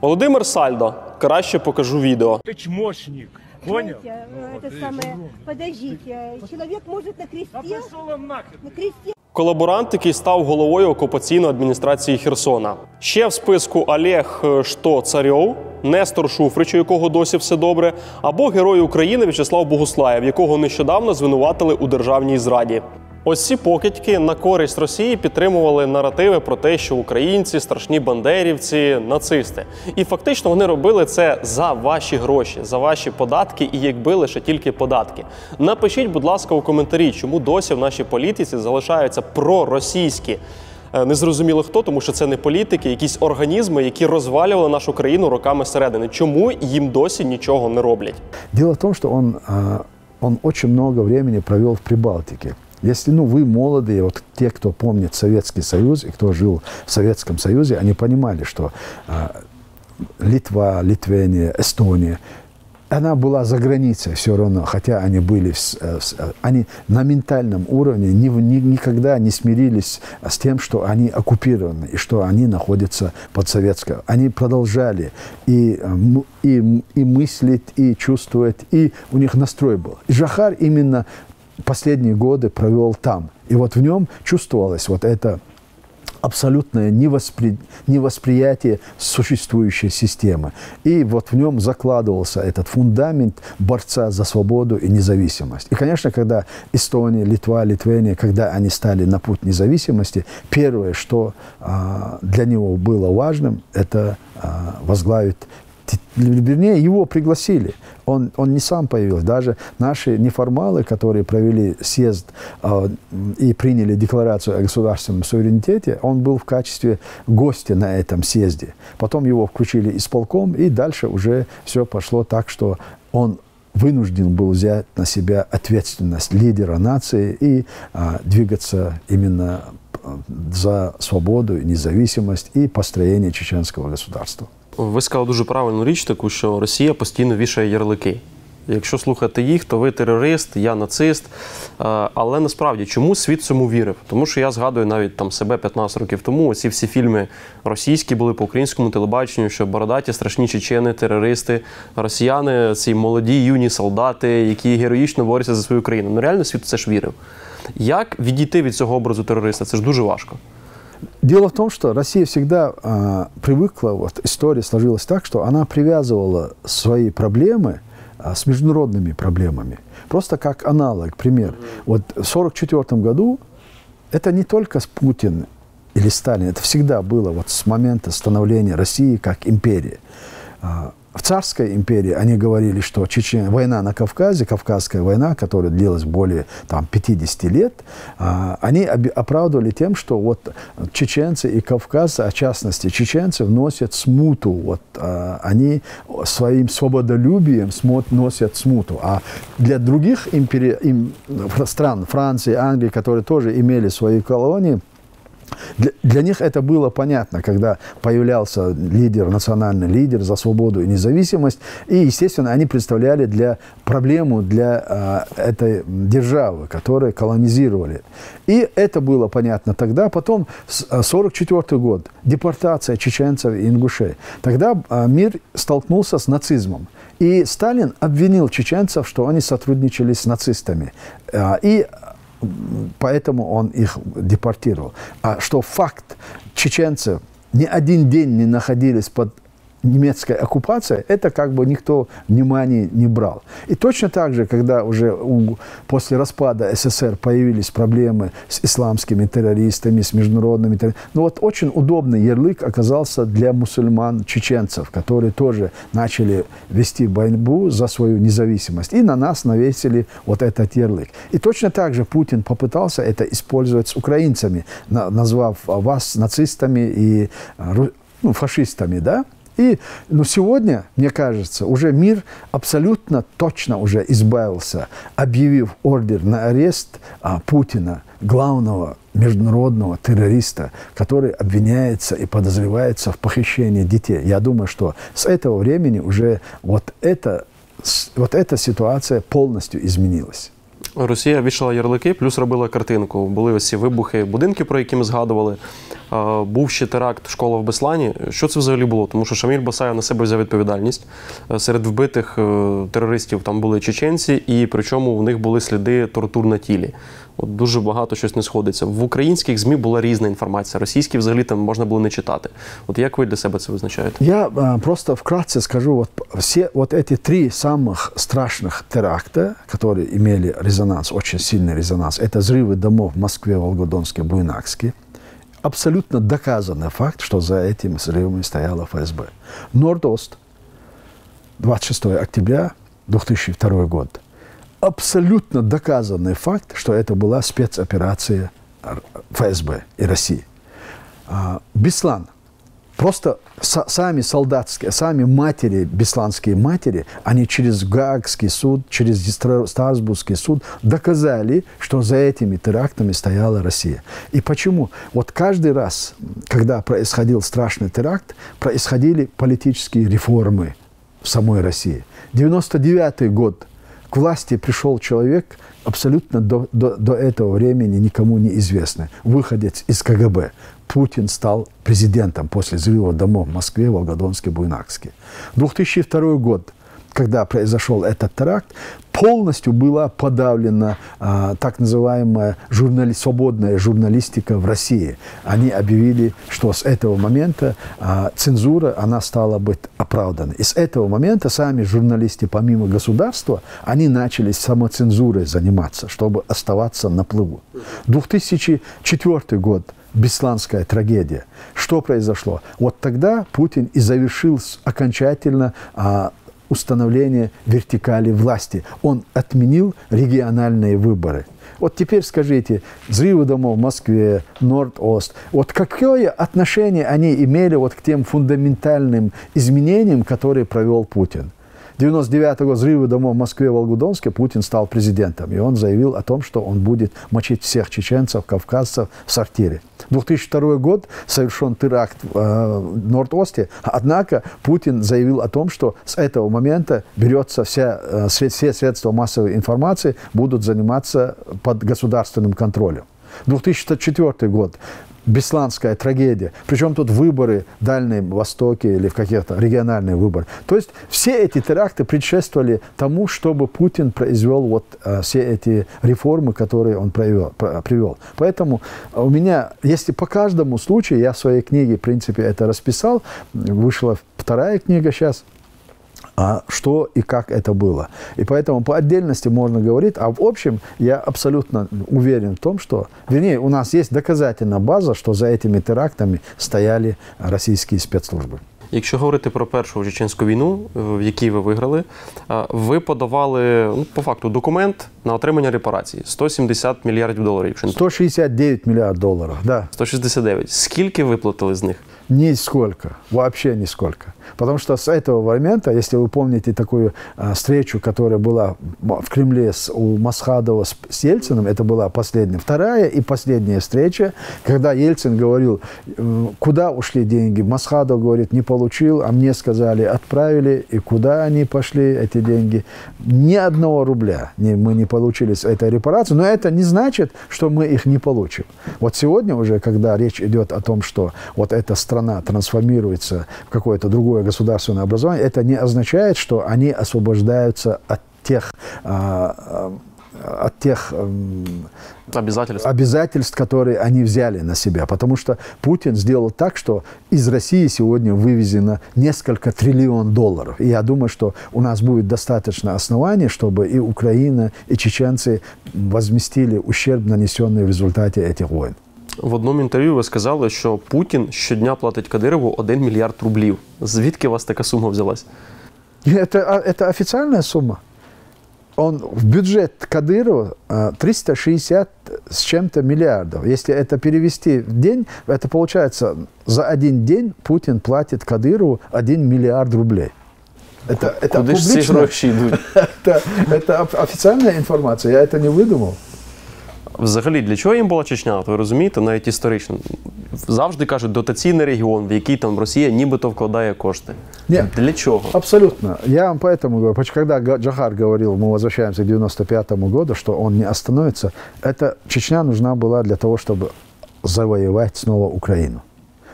Володимир Сальдо. Краще покажу відео. Ты чмошник, понял? Знаете, э, это самое, подождите, человек может на кресте, на кресте Колаборант, який став головою окупаційної адміністрації Херсона. Ще в списку Олег Што Царьов, Нестор Шуфрич, у якого досі все добре, або герой України В'ячеслав Богуслаєв, якого нещодавно звинуватили у державній зраді. Ось ці покидьки на користь Росії підтримували наративи про те, що українці страшні бандерівці, нацисти. І фактично вони робили це за ваші гроші, за ваші податки, і якби лише тільки податки. Напишіть, будь ласка, у коментарі, чому досі в нашій політиці залишаються проросійські. е, Незрозуміло хто, тому що це не політики, якісь організми, які розвалювали нашу країну роками середини. Чому їм досі нічого не роблять? Дело в том, что он, а, он очень много времени провел в Прибалтике. Если ну, вы молодые, вот те, кто помнит Советский Союз и кто жил в Советском Союзе, они понимали, что а, Литва, Литвения, Эстония, она была за границей все равно, хотя они были, э, э, они на ментальном уровне ни- ни- никогда не смирились с тем, что они оккупированы и что они находятся под советской. Они продолжали и, э, и, и мыслить, и чувствовать, и у них настрой был. И Жахар именно последние годы провел там. И вот в нем чувствовалось вот это абсолютное невоспри... невосприятие существующей системы. И вот в нем закладывался этот фундамент борца за свободу и независимость. И, конечно, когда Эстония, Литва, Литвения, когда они стали на путь независимости, первое, что а, для него было важным, это а, возглавить Вернее, его пригласили. Он, он не сам появился. Даже наши неформалы, которые провели съезд э, и приняли декларацию о государственном суверенитете, он был в качестве гостя на этом съезде. Потом его включили исполком, и дальше уже все пошло так, что он вынужден был взять на себя ответственность лидера нации и а, двигаться именно а, за свободу независимость и построение чеченского государства. Ви сказали дуже правильну річ, таку що Росія постійно вішає ярлики. Якщо слухати їх, то ви терорист, я нацист. Е, Але насправді чому світ цьому вірив? Тому що я згадую навіть там себе 15 років тому. Оці всі фільми російські були по українському телебаченню, що бородаті страшні чечени, терористи, росіяни, ці молоді юні солдати, які героїчно борються за свою країну. Ну реально світ це ж вірив. Як відійти від цього образу терориста? Це ж дуже важко. Дело в том, что Россия всегда а, привыкла, вот история сложилась так, что она привязывала свои проблемы а, с международными проблемами. Просто как аналог, пример. Вот в 1944 году это не только Путин или Сталин, это всегда было вот с момента становления России как империи. В царской империи они говорили, что Чечен... война на Кавказе, Кавказская война, которая длилась более там, 50 лет, а, они оправдывали тем, что вот чеченцы и кавказцы, а в частности чеченцы, вносят смуту. Вот, а, они своим свободолюбием носят смуту. А для других импери... им- стран, Франции, Англии, которые тоже имели свои колонии, Для, для них это было понятно, когда появлялся лидер, национальный лидер за свободу и независимость. И, естественно, они представляли для проблему для э, этой державы, которые колонизировали. И это было понятно тогда. Потом, 1944 год, депортация чеченцев и ингушей. Тогда э, мир столкнулся с нацизмом. И Сталин обвинил чеченцев, что они сотрудничали с нацистами. И поэтому он их депортировал. А что факт, чеченцы ни один день не находились под немецкая оккупация, это как бы никто внимания не брал. И точно так же, когда уже у, после распада СССР появились проблемы с исламскими террористами, с международными террористами, ну вот очень удобный ярлык оказался для мусульман-чеченцев, которые тоже начали вести борьбу за свою независимость. И на нас навесили вот этот ярлык. И точно так же Путин попытался это использовать с украинцами, назвав вас нацистами и ну, фашистами, да? И, но сегодня, мне кажется, уже мир абсолютно точно уже избавился, объявив ордер на арест а, Путина, главного международного террориста, который обвиняется и подозревается в похищении детей. Я думаю, что с этого времени уже вот эта, вот эта ситуация полностью изменилась. Росія вішала ярлики, плюс робила картинку. Були ось ці вибухи, будинки, про які ми згадували. Був ще теракт школа в Беслані. Що це взагалі було? Тому що Шаміль Басаєв на себе взяв відповідальність. Серед вбитих терористів там були чеченці, і причому в них були сліди тортур на тілі. От дуже багато щось не сходиться. В українських ЗМІ була різна інформація. Російські взагалі там можна було не читати. От як ви для себе це визначаєте? Я а, просто вкратце скажу, вот все вот эти три самых страшных теракта, которые имели резонанс, очень сильный резонанс, это взрывы домов в Москве, Волгодонске, Буйнакске. Абсолютно доказанный факт, что за этими взрывами стояла ФСБ. Норд-Ост, 26 октября 2002 год абсолютно доказанный факт, что это была спецоперация ФСБ и России. А, Беслан. Просто сами солдатские, сами матери, бесланские матери, они через Гаагский суд, через Страсбургский суд доказали, что за этими терактами стояла Россия. И почему? Вот каждый раз, когда происходил страшный теракт, происходили политические реформы в самой России. 99 год – к власти пришел человек, абсолютно до, до, до этого времени никому не известный, выходец из КГБ. Путин стал президентом после взрыва домов в Москве, Волгодонске, Буйнакске. 2002 год – когда произошел этот теракт, полностью была подавлена а, так называемая журнали... свободная журналистика в России. Они объявили, что с этого момента а, цензура, она стала быть оправдана. И с этого момента сами журналисты, помимо государства, они начали самоцензурой заниматься, чтобы оставаться на плыву. 2004 год – Бесланская трагедия. Что произошло? Вот тогда Путин и завершил окончательно а, установления вертикали власти. Он отменил региональные выборы. Вот теперь скажите, взрывы домов в Москве, Норд-Ост, вот какое отношение они имели вот к тем фундаментальным изменениям, которые провел Путин? 99-го взрыва домов в Москве и Волгодонске Путин стал президентом. И он заявил о том, что он будет мочить всех чеченцев, кавказцев в сортире. 2002 год совершен теракт в э, Норд-Осте. Однако Путин заявил о том, что с этого момента берется вся, э, все средства массовой информации будут заниматься под государственным контролем. 2004 год. Бесланская трагедия. Причем тут выборы в Дальнем Востоке или в каких-то региональные выборы. То есть все эти теракты предшествовали тому, чтобы Путин произвел вот а, все эти реформы, которые он провел, привел. Поэтому у меня, если по каждому случаю, я в своей книге, в принципе, это расписал, вышла вторая книга сейчас – а что и как это было. И поэтому по отдельности можно говорить, а в общем я абсолютно уверен в том, что, вернее, у нас есть доказательная база, что за этими терактами стояли российские спецслужбы. Якщо говорити про першу чеченську війну, е, в якій ви виграли, е, ви подавали ну, по факту документ на отримання репарацій 170 мільярдів доларів. Якщо не 169 миллиард долларов, да. 169. Скільки виплатили з них? Нисколько, вообще нисколько. Потому что с этого момента, если вы помните такую а, встречу, которая была в Кремле с, у Масхадова с, с Ельциным, это была последняя, вторая и последняя встреча, когда Ельцин говорил, э, куда ушли деньги. Масхадов говорит, не получил, а мне сказали, отправили, и куда они пошли, эти деньги. Ни одного рубля не, мы не получили с этой репарации, но это не значит, что мы их не получим. Вот сегодня уже, когда речь идет о том, что вот эта страна трансформируется в какое-то другое государственное образование, это не означает, что они освобождаются от тех, а, а, от тех эм, обязательств. обязательств, которые они взяли на себя. Потому что Путин сделал так, что из России сегодня вывезено несколько триллион долларов. И я думаю, что у нас будет достаточно оснований, чтобы и Украина, и чеченцы возместили ущерб, нанесенный в результате этих войн. В одному інтерв'ю ви сказали, що Путін щодня платить Кадирову 1 мільярд рублів. Звідки у вас така сума взялась? Это, а, это официальная сумма. Он в бюджет Кадырова а, 360 с чем-то миллиардов. Если это перевести в день, это получается за один день Путин платит Кадырову 1 миллиард рублей. Это, это Куди ж ці публично. гроші йдуть? это, это (laughs) оф- официальная информация, я это не выдумал. Взагалі, для чого їм була Чечня? От ви розумієте, навіть історично. Завжди кажуть, дотаційний регіон, в який там Росія нібито вкладає кошти. Ні. Для чого? Абсолютно. Я вам поэтому говорю, поч- когда Га- Джахар говорил, мы возвращаемся к 95 году, что он не остановится, это Чечня нужна была для того, чтобы завоевать снова Украину.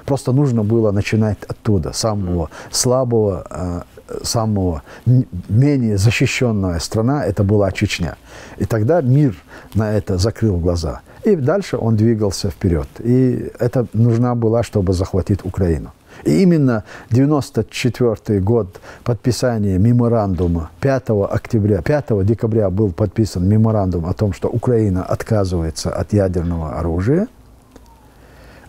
Просто нужно было начинать оттуда, самого слабого, э, самого менее защищенная страна, это была Чечня. И тогда мир на это закрыл глаза. И дальше он двигался вперед. И это нужна была, чтобы захватить Украину. И именно 94 год подписания меморандума 5 октября, 5 декабря был подписан меморандум о том, что Украина отказывается от ядерного оружия.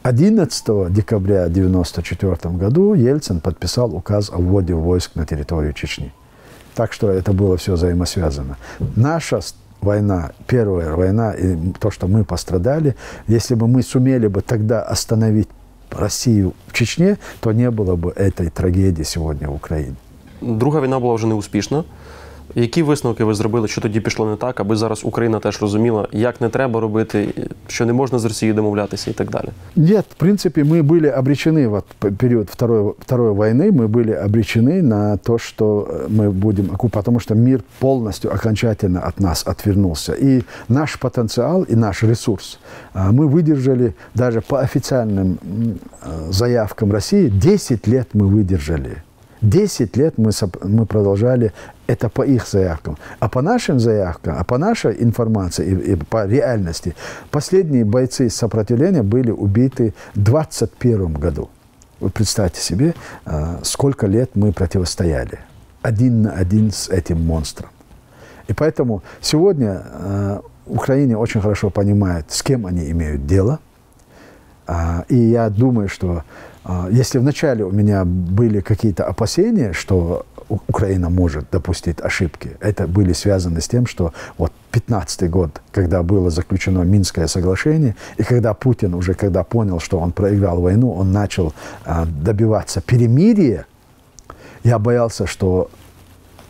11 декабря 1994 году Ельцин подписал указ о вводе войск на территорию Чечни. Так что это было все взаимосвязано. Наша война, первая война, и то, что мы пострадали, если бы мы сумели бы тогда остановить Россию в Чечне, то не было бы этой трагедии сегодня в Украине. Друга війна була вже неуспішна. Які висновки ви зробили, що тоді пішло не так, аби зараз Україна теж розуміла, як не треба робити, що не можна з Росією домовлятися і так далі? Нет, в принципе, мы были обречены, вот п- период второй, второй войны, мы были обречены на то, что э, мы будем оккупировать, потому что мир полностью, окончательно от нас отвернулся. И наш потенциал, и наш ресурс а, мы выдержали даже по официальным м, э, заявкам России, 10 лет мы выдержали. 10 лет мы, соп- мы продолжали это по их заявкам. А по нашим заявкам, а по нашей информации и, и по реальности, последние бойцы сопротивления были убиты в 21 году. Вы представьте себе, а, сколько лет мы противостояли один на один с этим монстром. И поэтому сегодня э, Украине очень хорошо понимает, с кем они имеют дело. А, И я думаю, что а, если вначале у меня были какие-то опасения, что Украина может допустить ошибки, это были связаны с тем, что вот 15 год, когда было заключено Минское соглашение, и когда Путин уже, когда понял, что он проиграл войну, он начал а, добиваться перемирия, я боялся, что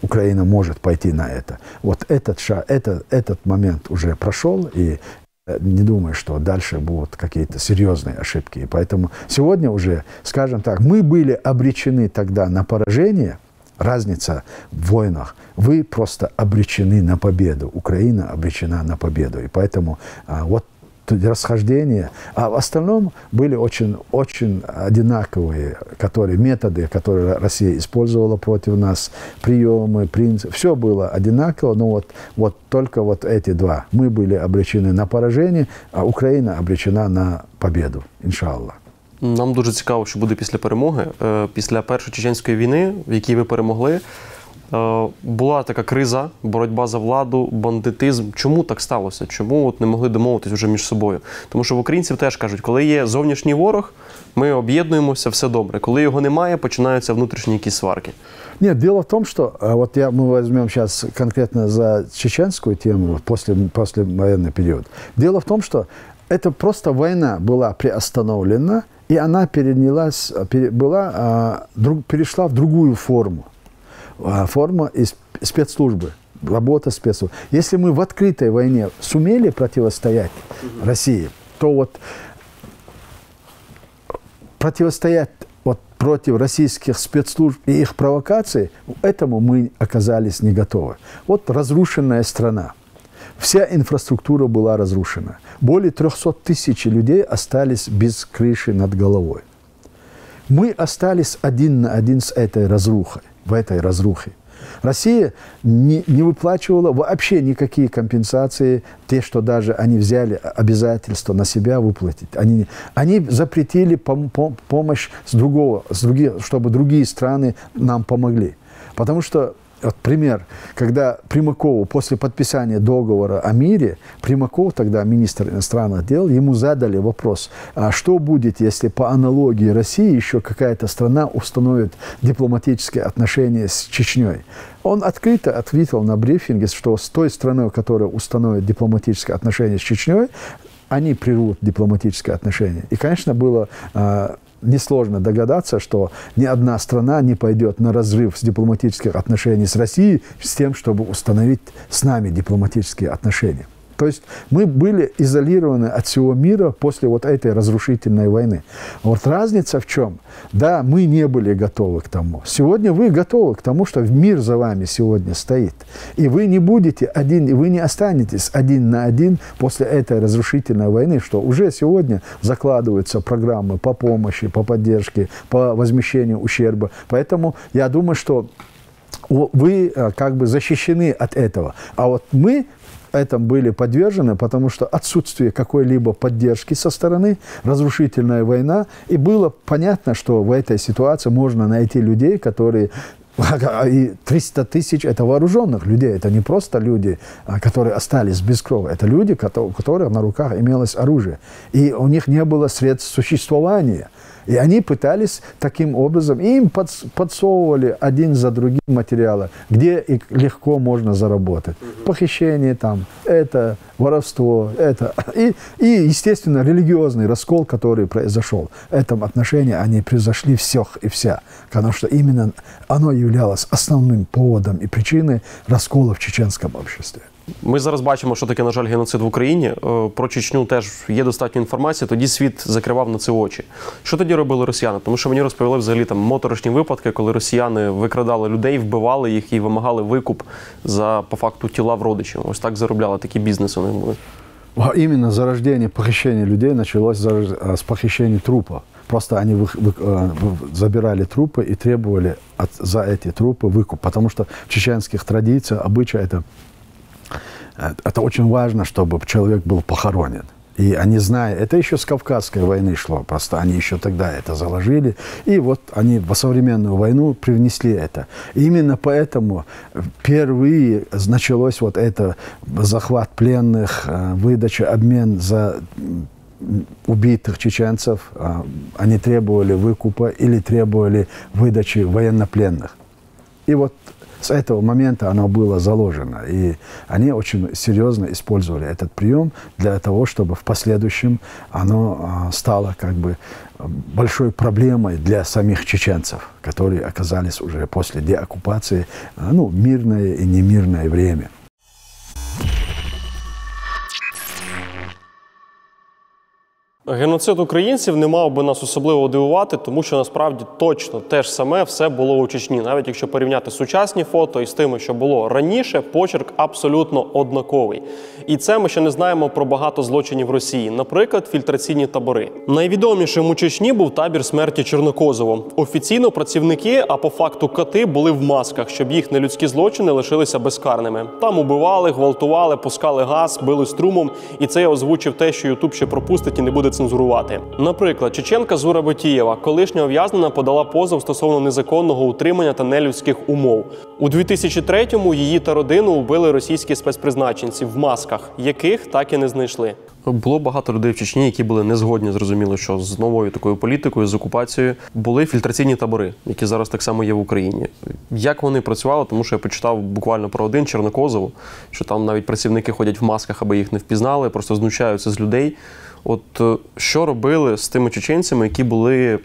Украина может пойти на это. Вот этот, шаг, это, этот момент уже прошел, и э, не думаю, что дальше будут какие-то серьезные ошибки. И поэтому сегодня уже, скажем так, мы были обречены тогда на поражение. Разница в войнах. Вы просто обречены на победу. Украина обречена на победу. И поэтому а, вот тут расхождения. А в остальном были очень, очень одинаковые которые, методы, которые Россия использовала против нас, приемы, принципы. Все было одинаково, но вот, вот только вот эти два. Мы были обречены на поражение, а Украина обречена на победу, иншаллах. Нам дуже цікаво, що буде після перемоги. Е, Після першої чеченської війни, в якій ви перемогли, Е, Була така криза, боротьба за владу, бандитизм. Чому так сталося? Чому от не могли домовитись вже між собою? Тому що в українців теж кажуть, коли є зовнішній ворог, ми об'єднуємося, все добре. Коли його немає, починаються внутрішні якісь сварки. Нет, дело в том, что а, вот я, мы возьмем сейчас конкретно за чеченскую тему, вот после, после военный период. Дело в том, что это просто война была приостановлена, И она перенялась, пере- была, а, перешла в другую форму. А, Форма из спецслужбы, работа спецслужб. Если мы в открытой войне сумели противостоять России, то вот противостоять вот против российских спецслужб и их провокаций, этому мы оказались не готовы. Вот разрушенная страна. Вся инфраструктура была разрушена. Более 300 тысяч людей остались без крыши над головой. Мы остались один на один с этой разрухой, в этой разрухе. Россия не, не выплачивала вообще никакие компенсации, те, что даже они взяли обязательство на себя выплатить. Они, они запретили пом- пом- помощь с другого, с других, чтобы другие страны нам помогли. Потому что вот пример, когда Примакову после подписания договора о мире, Примаков, тогда министр иностранных дел, ему задали вопрос, а что будет, если по аналогии России еще какая-то страна установит дипломатические отношения с Чечней? Он открыто ответил на брифинге, что с той страной, которая установит дипломатические отношения с Чечней, они прервут дипломатические отношения. И, конечно, было а, несложно догадаться, что ни одна страна не пойдет на разрыв с дипломатических отношений с Россией с тем, чтобы установить с нами дипломатические отношения. То есть мы были изолированы от всего мира после вот этой разрушительной войны. Вот разница в чем? Да, мы не были готовы к тому. Сегодня вы готовы к тому, что мир за вами сегодня стоит. И вы не будете один, и вы не останетесь один на один после этой разрушительной войны, что уже сегодня закладываются программы по помощи, по поддержке, по возмещению ущерба. Поэтому я думаю, что вы э, как бы защищены от этого. А вот мы этому были подвержены, потому что отсутствие какой-либо поддержки со стороны, разрушительная война, и было понятно, что в этой ситуации можно найти людей, которые (laughs) и 300 тысяч – это вооруженных людей, это не просто люди, а, которые остались без крови, это люди, у которых на руках имелось оружие, и у них не было средств существования. И они пытались таким образом, им подс- подсовывали один за другим материалы, где и легко можно заработать. Похищение там, это воровство, это. И, и, естественно, религиозный раскол, который произошел. В этом отношении они превзошли всех и вся. Потому что именно оно являлось основным поводом и причиной раскола в чеченском обществе. Ми зараз бачимо, що таке, на жаль, геноцид в Україні. Е, Про Чечню теж є достатньо інформації. Тоді світ закривав на це очі. Що тоді робили росіяни? Тому що мені розповіли взагалі там моторошні випадки, коли росіяни викрадали людей, вбивали їх і вимагали викуп за по факту тіла в родичів. Ось так заробляли такі бізнеси. у них були. А Именно зарождение похищения людей началось зарож- а, с похищения трупа. Просто они вы- вы- а, в- забирали трупы и требовали от- за эти трупы выкуп. Потому что в чеченских традициях обычай это, э, это очень важно, чтобы человек был похоронен. И они знают, это еще с Кавказской войны шло, просто они еще тогда это заложили. И вот они в современную войну привнесли это. И именно поэтому впервые началось вот это захват пленных, э, выдача, обмен за убитых чеченцев. Они требовали выкупа или требовали выдачи военнопленных. И вот с этого момента оно было заложено. И они очень серьезно использовали этот прием для того, чтобы в последующем оно а, стало как бы а, большой проблемой для самих чеченцев, которые оказались уже после деоккупации а, ну, мирное и немирное время. Геноцид українців не мав би нас особливо дивувати, тому що насправді точно те ж саме все було у Чечні. Навіть якщо порівняти сучасні фото із тими, що було раніше, почерк абсолютно однаковий. І це ми ще не знаємо про багато злочинів Росії, наприклад, фільтраційні табори. Найвідомішим у Чечні був табір смерті Чорнокозово. Офіційно працівники, а по факту кати, були в масках, щоб їх нелюдські злочини лишилися безкарними. Там убивали, гвалтували, пускали газ, били струмом. І це я озвучив те, що Ютуб ще пропустить і не буде процензурувати. Наприклад, чеченка Зура Ботієва, колишня ув'язнена, подала позов стосовно незаконного утримання та нелюдських умов. У 2003-му її та родину вбили російські спецпризначенці в масках, яких так і не знайшли. Було багато людей в Чечні, які були не згодні, зрозуміло, що з новою такою політикою, з окупацією були фільтраційні табори, які зараз так само є в Україні. Як вони працювали, тому що я почитав буквально про один Чернокозову, що там навіть працівники ходять в масках, аби їх не впізнали, просто знущаються з людей. От е, що робили з тими чеченцями, які були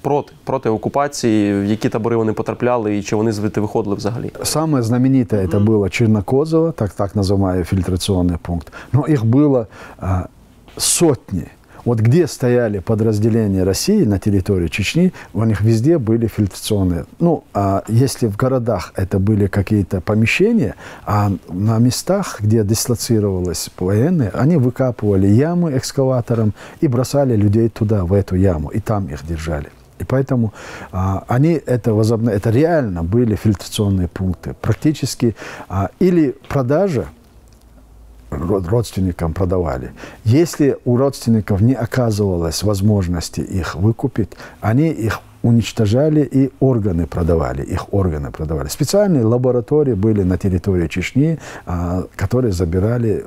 проти, проти окупації, в які табори вони потрапляли і чи вони звідти виходили взагалі? Самое знаменитое это было Чернокозово, так, так называемый фильтрационный пункт. Но их было а, сотни. Вот где стояли подразделения России на территории Чечни, у них везде были фильтрационные. Ну, а если в городах это были какие-то помещения, а на местах, где дислоцировалось военные, они выкапывали ямы экскаватором и бросали людей туда, в эту яму, и там их держали. И поэтому а, они это возобновили, это реально были фильтрационные пункты. Практически а, или продажа, род- родственникам продавали. Если у родственников не оказывалось возможности их выкупить, они их уничтожали и органы продавали, их органы продавали. Специальные лаборатории были на территории Чечни, а, которые забирали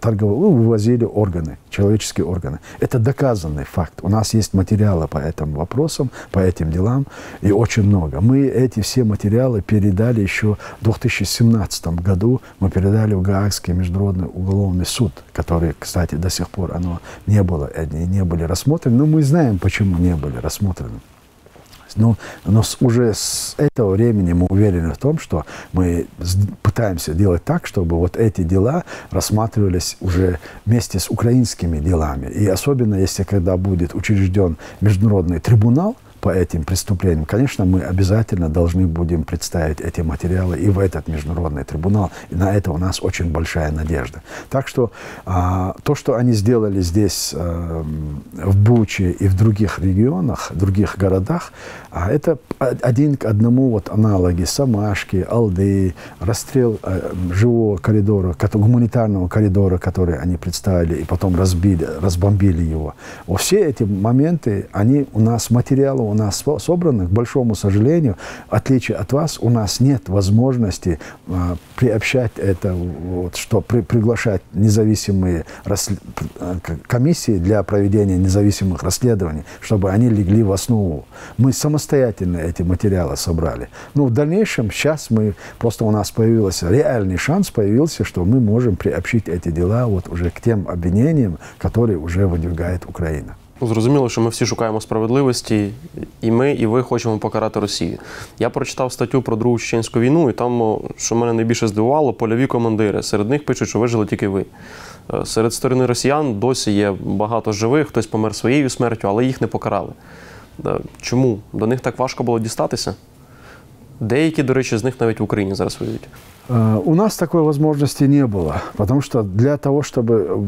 торговали, ну, вывозили органы, человеческие органы. Это доказанный факт. У нас есть материалы по этим вопросам, по этим делам, и очень много. Мы эти все материалы передали еще в 2017 году. Мы передали в Гаагский международный уголовный суд, который, кстати, до сих пор оно не было, не были рассмотрены. Но мы знаем, почему не были рассмотрены. Ну, но с- уже с этого времени мы уверены в том, что мы пытаемся делать так, чтобы вот эти дела рассматривались уже вместе с украинскими делами. И особенно, если когда будет учрежден международный трибунал, по этим преступлениям, конечно, мы обязательно должны будем представить эти материалы и в этот международный трибунал. И на это у нас очень большая надежда. Так что а, то, что они сделали здесь, а, в Буче и в других регионах, других городах, а это один к одному вот аналоги Самашки, Алды, расстрел э, живого коридора, гуманитарного коридора, который они представили и потом разбили, разбомбили его. Вот все эти моменты, они у нас, материалы у нас со- собраны, к большому сожалению, в отличие от вас, у нас нет возможности а, приобщать это, вот, что при- приглашать независимые рассле- э, к- комиссии для проведения независимых расследований, чтобы они легли в основу. Мы самостоятельно эти материалы собрали. Но в дальнейшем, сейчас мы, просто у нас появился реальный шанс, появился, что мы можем приобщить эти дела вот уже к тем обвинениям, которые уже выдвигает Украина. Ну, Зрозуміло, що ми всі шукаємо справедливості, і ми, і ви хочемо покарати Росію. Я прочитав статтю про Другу Чеченську війну, і там, о, що мене найбільше здивувало, польові командири. Серед них пишуть, що вижили тільки ви. Е, Серед сторони росіян досі є багато живих, хтось помер своєю смертю, але їх не покарали. Е, Чому? До них так важко було дістатися? Деякі, до речі, з них навіть в Україні зараз воюють. Э, У нас такой возможности не было, потому что для того, чтобы э,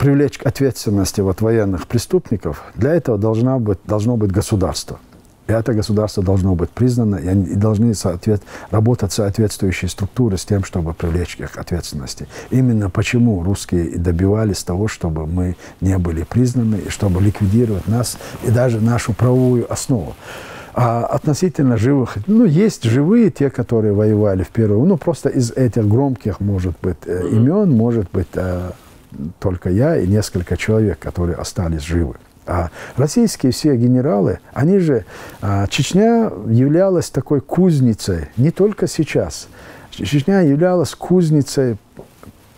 Привлечь к ответственности вот военных преступников, для этого должна быть, должно быть государство. И это государство должно быть признано, и, они, должны соответ, работать соответствующие структуры с тем, чтобы привлечь их к ответственности. Именно почему русские добивались того, чтобы мы не были признаны, и чтобы ликвидировать нас и даже нашу правовую основу. А относительно живых, ну, есть живые, те, которые воевали в первую, ну, просто из этих громких, может быть, э, имен, может быть, э, только я и несколько человек, которые остались живы. А российские все генералы, они же, а, Чечня являлась такой кузницей, не только сейчас. Чечня являлась кузницей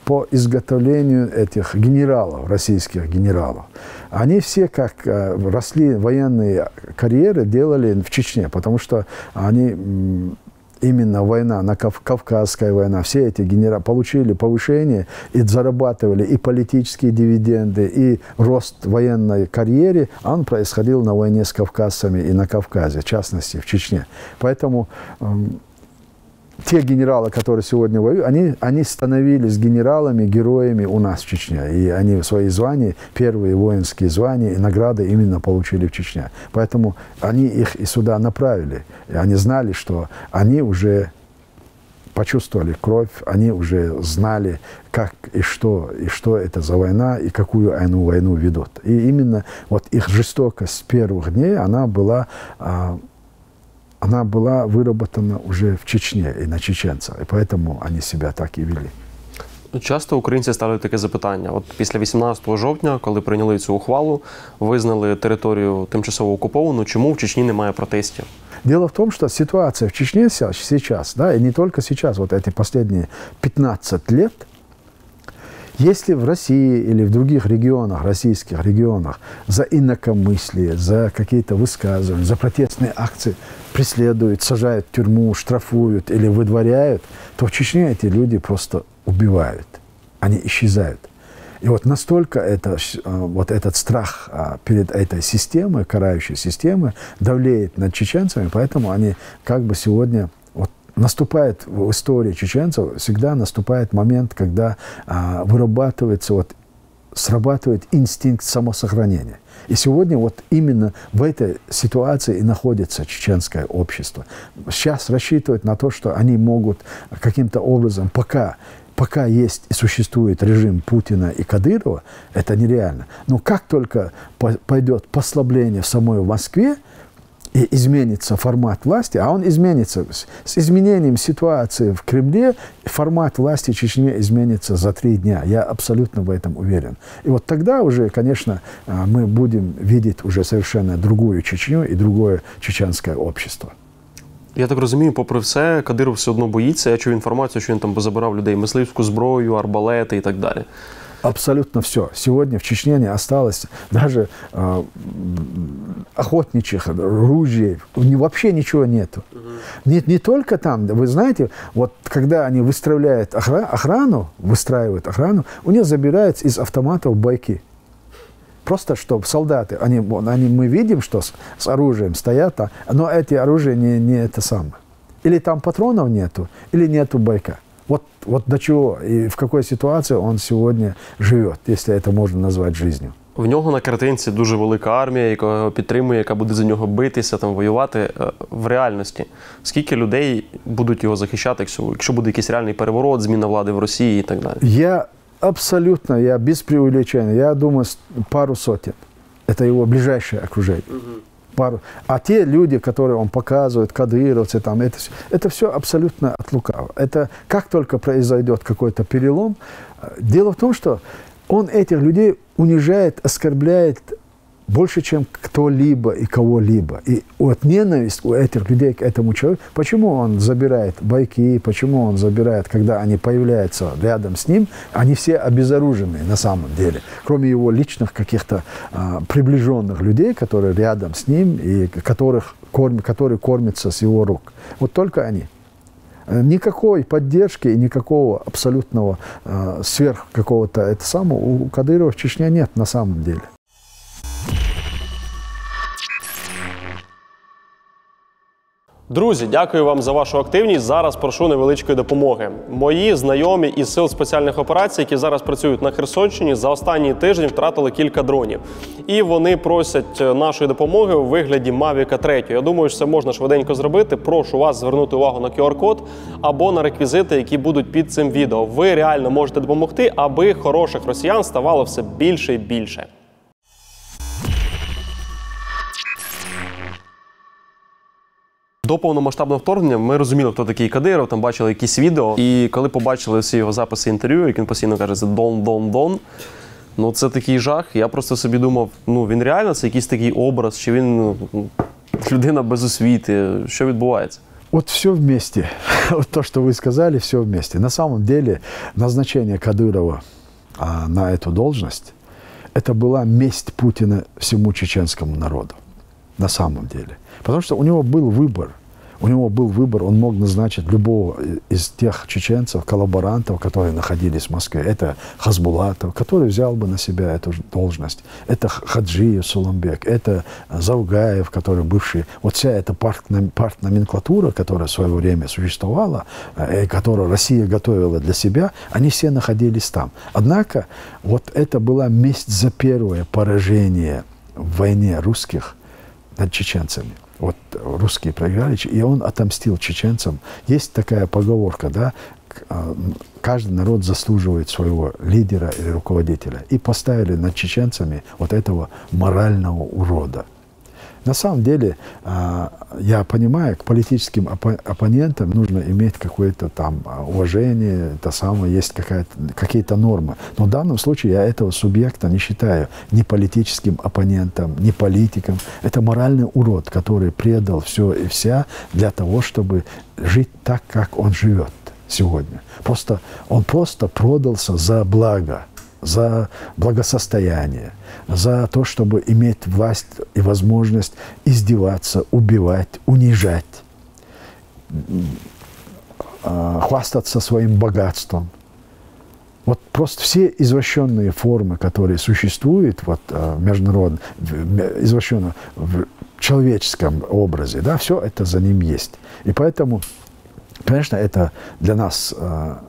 по изготовлению этих генералов, российских генералов. Они все, как э, росли военные карьеры, делали в Чечне, потому что они именно война, на Кав- Кавказская война, все эти генералы получили повышение и зарабатывали и политические дивиденды, и рост военной карьере, а он происходил на войне с кавказцами и на Кавказе, в частности, в Чечне. Поэтому м, те генералы, которые сегодня воюют, они, они становились генералами, героями у нас в Чечне. И они свои звания, первые воинские звания и награды именно получили в Чечне. Поэтому они их и сюда направили. И они знали, что они уже почувствовали кровь, они уже знали, как и что, и что это за война, и какую они войну ведут. И именно вот их жестокость с первых дней, она была, а, она была выработана уже в Чечне и на чеченцах, и поэтому они себя так и вели. Часто українці ставлять таке запитання. От після 18 жовтня, коли прийняли цю ухвалу, визнали територію тимчасово окуповану. Чому в Чечні немає протестів? Дело в том, что ситуация в Чечне сейчас, да, и не только сейчас, вот эти последние 15 лет, если в России или в других регионах, российских регионах, за инакомыслие, за какие-то высказывания, за протестные акции преследуют, сажают в тюрьму, штрафуют или выдворяют, то в Чечне эти люди просто убивают, они исчезают. И вот настолько это, вот этот страх а, перед этой системой, карающей системой, давлеет над чеченцами, поэтому они как бы сегодня наступает в истории чеченцев, всегда наступает момент, когда а, вырабатывается, вот, срабатывает инстинкт самосохранения. И сегодня вот именно в этой ситуации и находится чеченское общество. Сейчас рассчитывать на то, что они могут каким-то образом, пока пока есть и существует режим Путина и Кадырова, это нереально. Но как только пойдет послабление в самой Москве, изменится формат власти, а он изменится с изменением ситуации в Кремле, формат власти в Чечне изменится за три дня. Я абсолютно в этом уверен. И вот тогда уже, конечно, а, мы будем видеть уже совершенно другую Чечню и другое чеченское общество. Я так розумію, попри все, Кадиров все одно боїться. Я чув інформацію, що він там позабирав людей мисливську зброю, арбалети і так далі. Абсолютно все. Сегодня в Чечне не осталось даже э, охотничьих ружей. Вообще ничего нету. Нет, не только там. Вы знаете, вот когда они выстраивают охрану, выстраивают охрану, у них забираются из автоматов байки. Просто чтобы солдаты, они, они, мы видим, что с, с оружием стоят, а, но эти оружия не, не это самое. Или там патронов нету, или нету байка. Вот, вот до чего и в какой ситуации он сегодня живет, если это можно назвать жизнью. В нього на картинці дуже велика армія, яка його підтримує, яка буде за нього битися, там воювати в реальності. Скільки людей будуть його захищати, якщо, якщо буде якийсь реальний переворот, зміна влади в Росії і так далі? Я абсолютно, я без преувеличения, я думаю, пару сотен. Это его ближайшее окружение. Угу. Пару. А те люди, которые он показывает, кадыровцы, там, это, это все абсолютно от лукавого. Это как только произойдет какой-то перелом. Дело в том, что он этих людей унижает, оскорбляет больше, чем кто-либо и кого-либо. И вот ненависть у этих людей к этому человеку, почему он забирает байки, почему он забирает, когда они появляются рядом с ним, они все обезоружены на самом деле, кроме его личных каких-то а, приближенных людей, которые рядом с ним и которых корм, которые кормятся с его рук. Вот только они. Никакой поддержки и никакого абсолютного э, сверх какого-то это самого у Кадырова в Чечне нет на самом деле. Друзі, дякую вам за вашу активність. Зараз прошу невеличкої допомоги. Мої знайомі із сил спеціальних операцій, які зараз працюють на Херсонщині, за останній тиждень втратили кілька дронів. І вони просять е, нашої допомоги у вигляді Mavic 3. Я думаю, що це можна швиденько зробити. Прошу вас звернути увагу на QR-код або на реквізити, які будуть під цим відео. Ви реально можете допомогти, аби хороших росіян ставало все більше і більше. До повномасштабного вторгнення ми розуміли, хто такий Кадиров, там бачили якісь відео. І коли побачили всі його записи інтерв'ю, як він постійно каже, це Дон, Дон, Дон. Ну це такий жах. Я просто собі думав, ну він реально це якийсь такий образ, чи він ну, людина без освіти. Що відбувається? Вот все вместе. Вот то, (laughs) что вы сказали, все вместе. На самом деле назначение Кадырова а, на эту должность, это была месть Путина всему чеченскому народу. На самом деле. Потому что у него был выбор. У него был выбор, он мог назначить любого из тех чеченцев, коллаборантов, которые находились в Москве. Это Хазбулатов, который взял бы на себя эту должность. Это Хаджиев Суламбек, это Заугаев, который бывший... Вот вся эта партноменклатура, которая в свое время существовала, э, и которую Россия готовила для себя, они все находились там. Однако вот это была месть за первое поражение в войне русских над чеченцами. Вот русские проиграли, и он отомстил чеченцам. Есть такая поговорка, да, а, каждый народ заслуживает своего лидера или руководителя. И поставили над чеченцами вот этого морального урода. На самом деле, а, я понимаю, к политическим оппонентам нужно иметь какое-то там а, уважение, это самое, есть какие-то нормы. Но в данном случае я этого субъекта не считаю ни политическим оппонентом, ни политиком. Это моральный урод, который предал все и вся для того, чтобы жить так, как он живет сегодня. Просто, он просто продался за благо за благосостояние, за то, чтобы иметь власть и возможность издеваться, убивать, унижать, а, хвастаться своим богатством. Вот просто все извращенные формы, которые существуют вот, а, международно, извращенно в человеческом образе, да, все это за ним есть. И поэтому, конечно, это для нас а,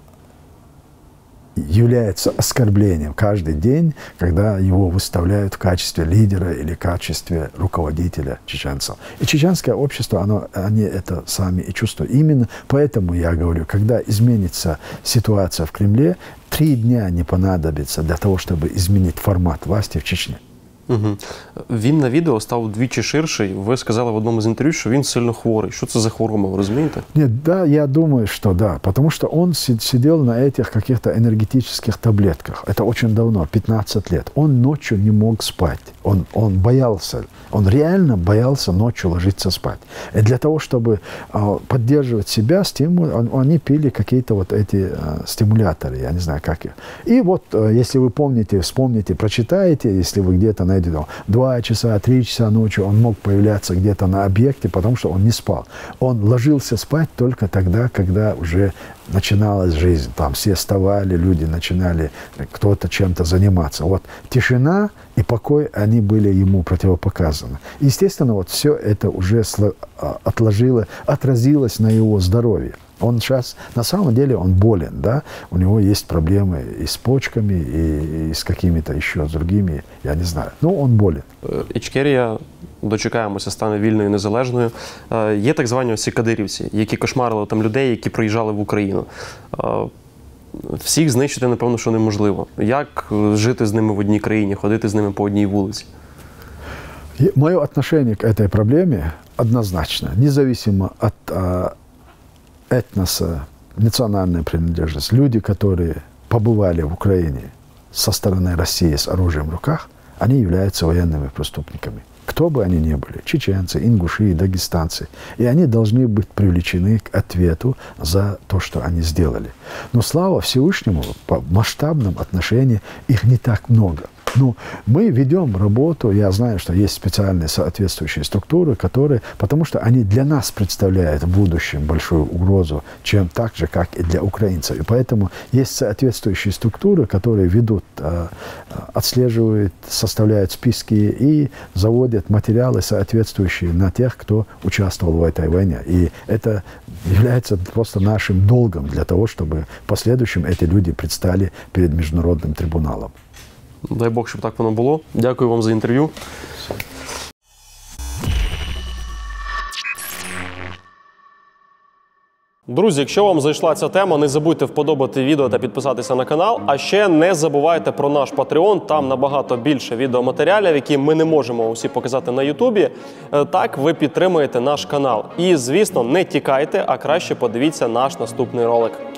является оскорблением каждый день, когда его выставляют в качестве лидера или в качестве руководителя чеченцев. И чеченское общество, оно, они это сами и чувствуют. Именно поэтому я говорю, когда изменится ситуация в Кремле, три дня не понадобится для того, чтобы изменить формат власти в Чечне. Угу. Він на відео став вдвічі ширший. Ви сказали в одному з інтерв'ю, що він сильно хворий. Що це за хвороба, ви розумієте? Нет, да, я думаю, что да. Потому что он сидел на этих каких-то энергетических таблетках. Это очень давно, 15 лет. Он ночью не мог спать. Он, он боялся, он реально боялся ночью ложиться спать. И для того, чтобы э, поддерживать себя, стимул, он, они пили какие-то вот эти э, стимуляторы, я не знаю, как их. И вот, э, если вы помните, вспомните, прочитаете, если вы где-то найдете два часа, три часа ночи, он мог появляться где-то на объекте, потому что он не спал. Он ложился спать только тогда, когда уже начиналась жизнь. Там все вставали, люди начинали кто-то чем-то заниматься. Вот тишина и покой, они были ему противопоказаны. Естественно, вот все это уже а, отложило, отразилось на его здоровье. Он сейчас, на самом деле, он болен, да, у него есть проблемы и с почками, и, и с какими-то еще другими, я не знаю. Но он болен. Ічкерія дочекаємося, стане вільною і незалежною. Є так звані осі кадирівці, які кошмарили там людей, які приїжджали в Україну. Всіх знищити, напевно, що неможливо. Як жити з ними в одній країні, ходити з ними по одній вулиці? Мое отношение к этой проблеме однозначно, независимо от а, этноса, национальная принадлежность. Люди, которые побывали в Украине со стороны России с оружием в руках, они являются военными преступниками кто бы они ни были, чеченцы, ингуши, дагестанцы, и они должны быть привлечены к ответу за то, что они сделали. Но слава Всевышнему, по масштабном отношении их не так много. (laughs) Ну, мы ведем работу, я знаю, что есть специальные соответствующие структуры, которые, потому что они для нас представляют в будущем большую угрозу, чем так же, как и для украинцев. И поэтому есть соответствующие структуры, которые ведут, а, отслеживают, составляют списки и заводят материалы, соответствующие на тех, кто участвовал в этой войне. И это является просто нашим долгом для того, чтобы в последующем эти люди предстали перед международным трибуналом. Дай Бог, щоб так воно було. Дякую вам за інтерв'ю. Друзі, якщо вам зайшла ця тема, не забудьте вподобати відео та підписатися на канал. А ще не забувайте про наш Patreon, Там набагато більше відеоматеріалів, які ми не можемо усі показати на Ютубі. Е, так ви підтримуєте наш канал. І, звісно, не тікайте, а краще подивіться наш наступний ролик.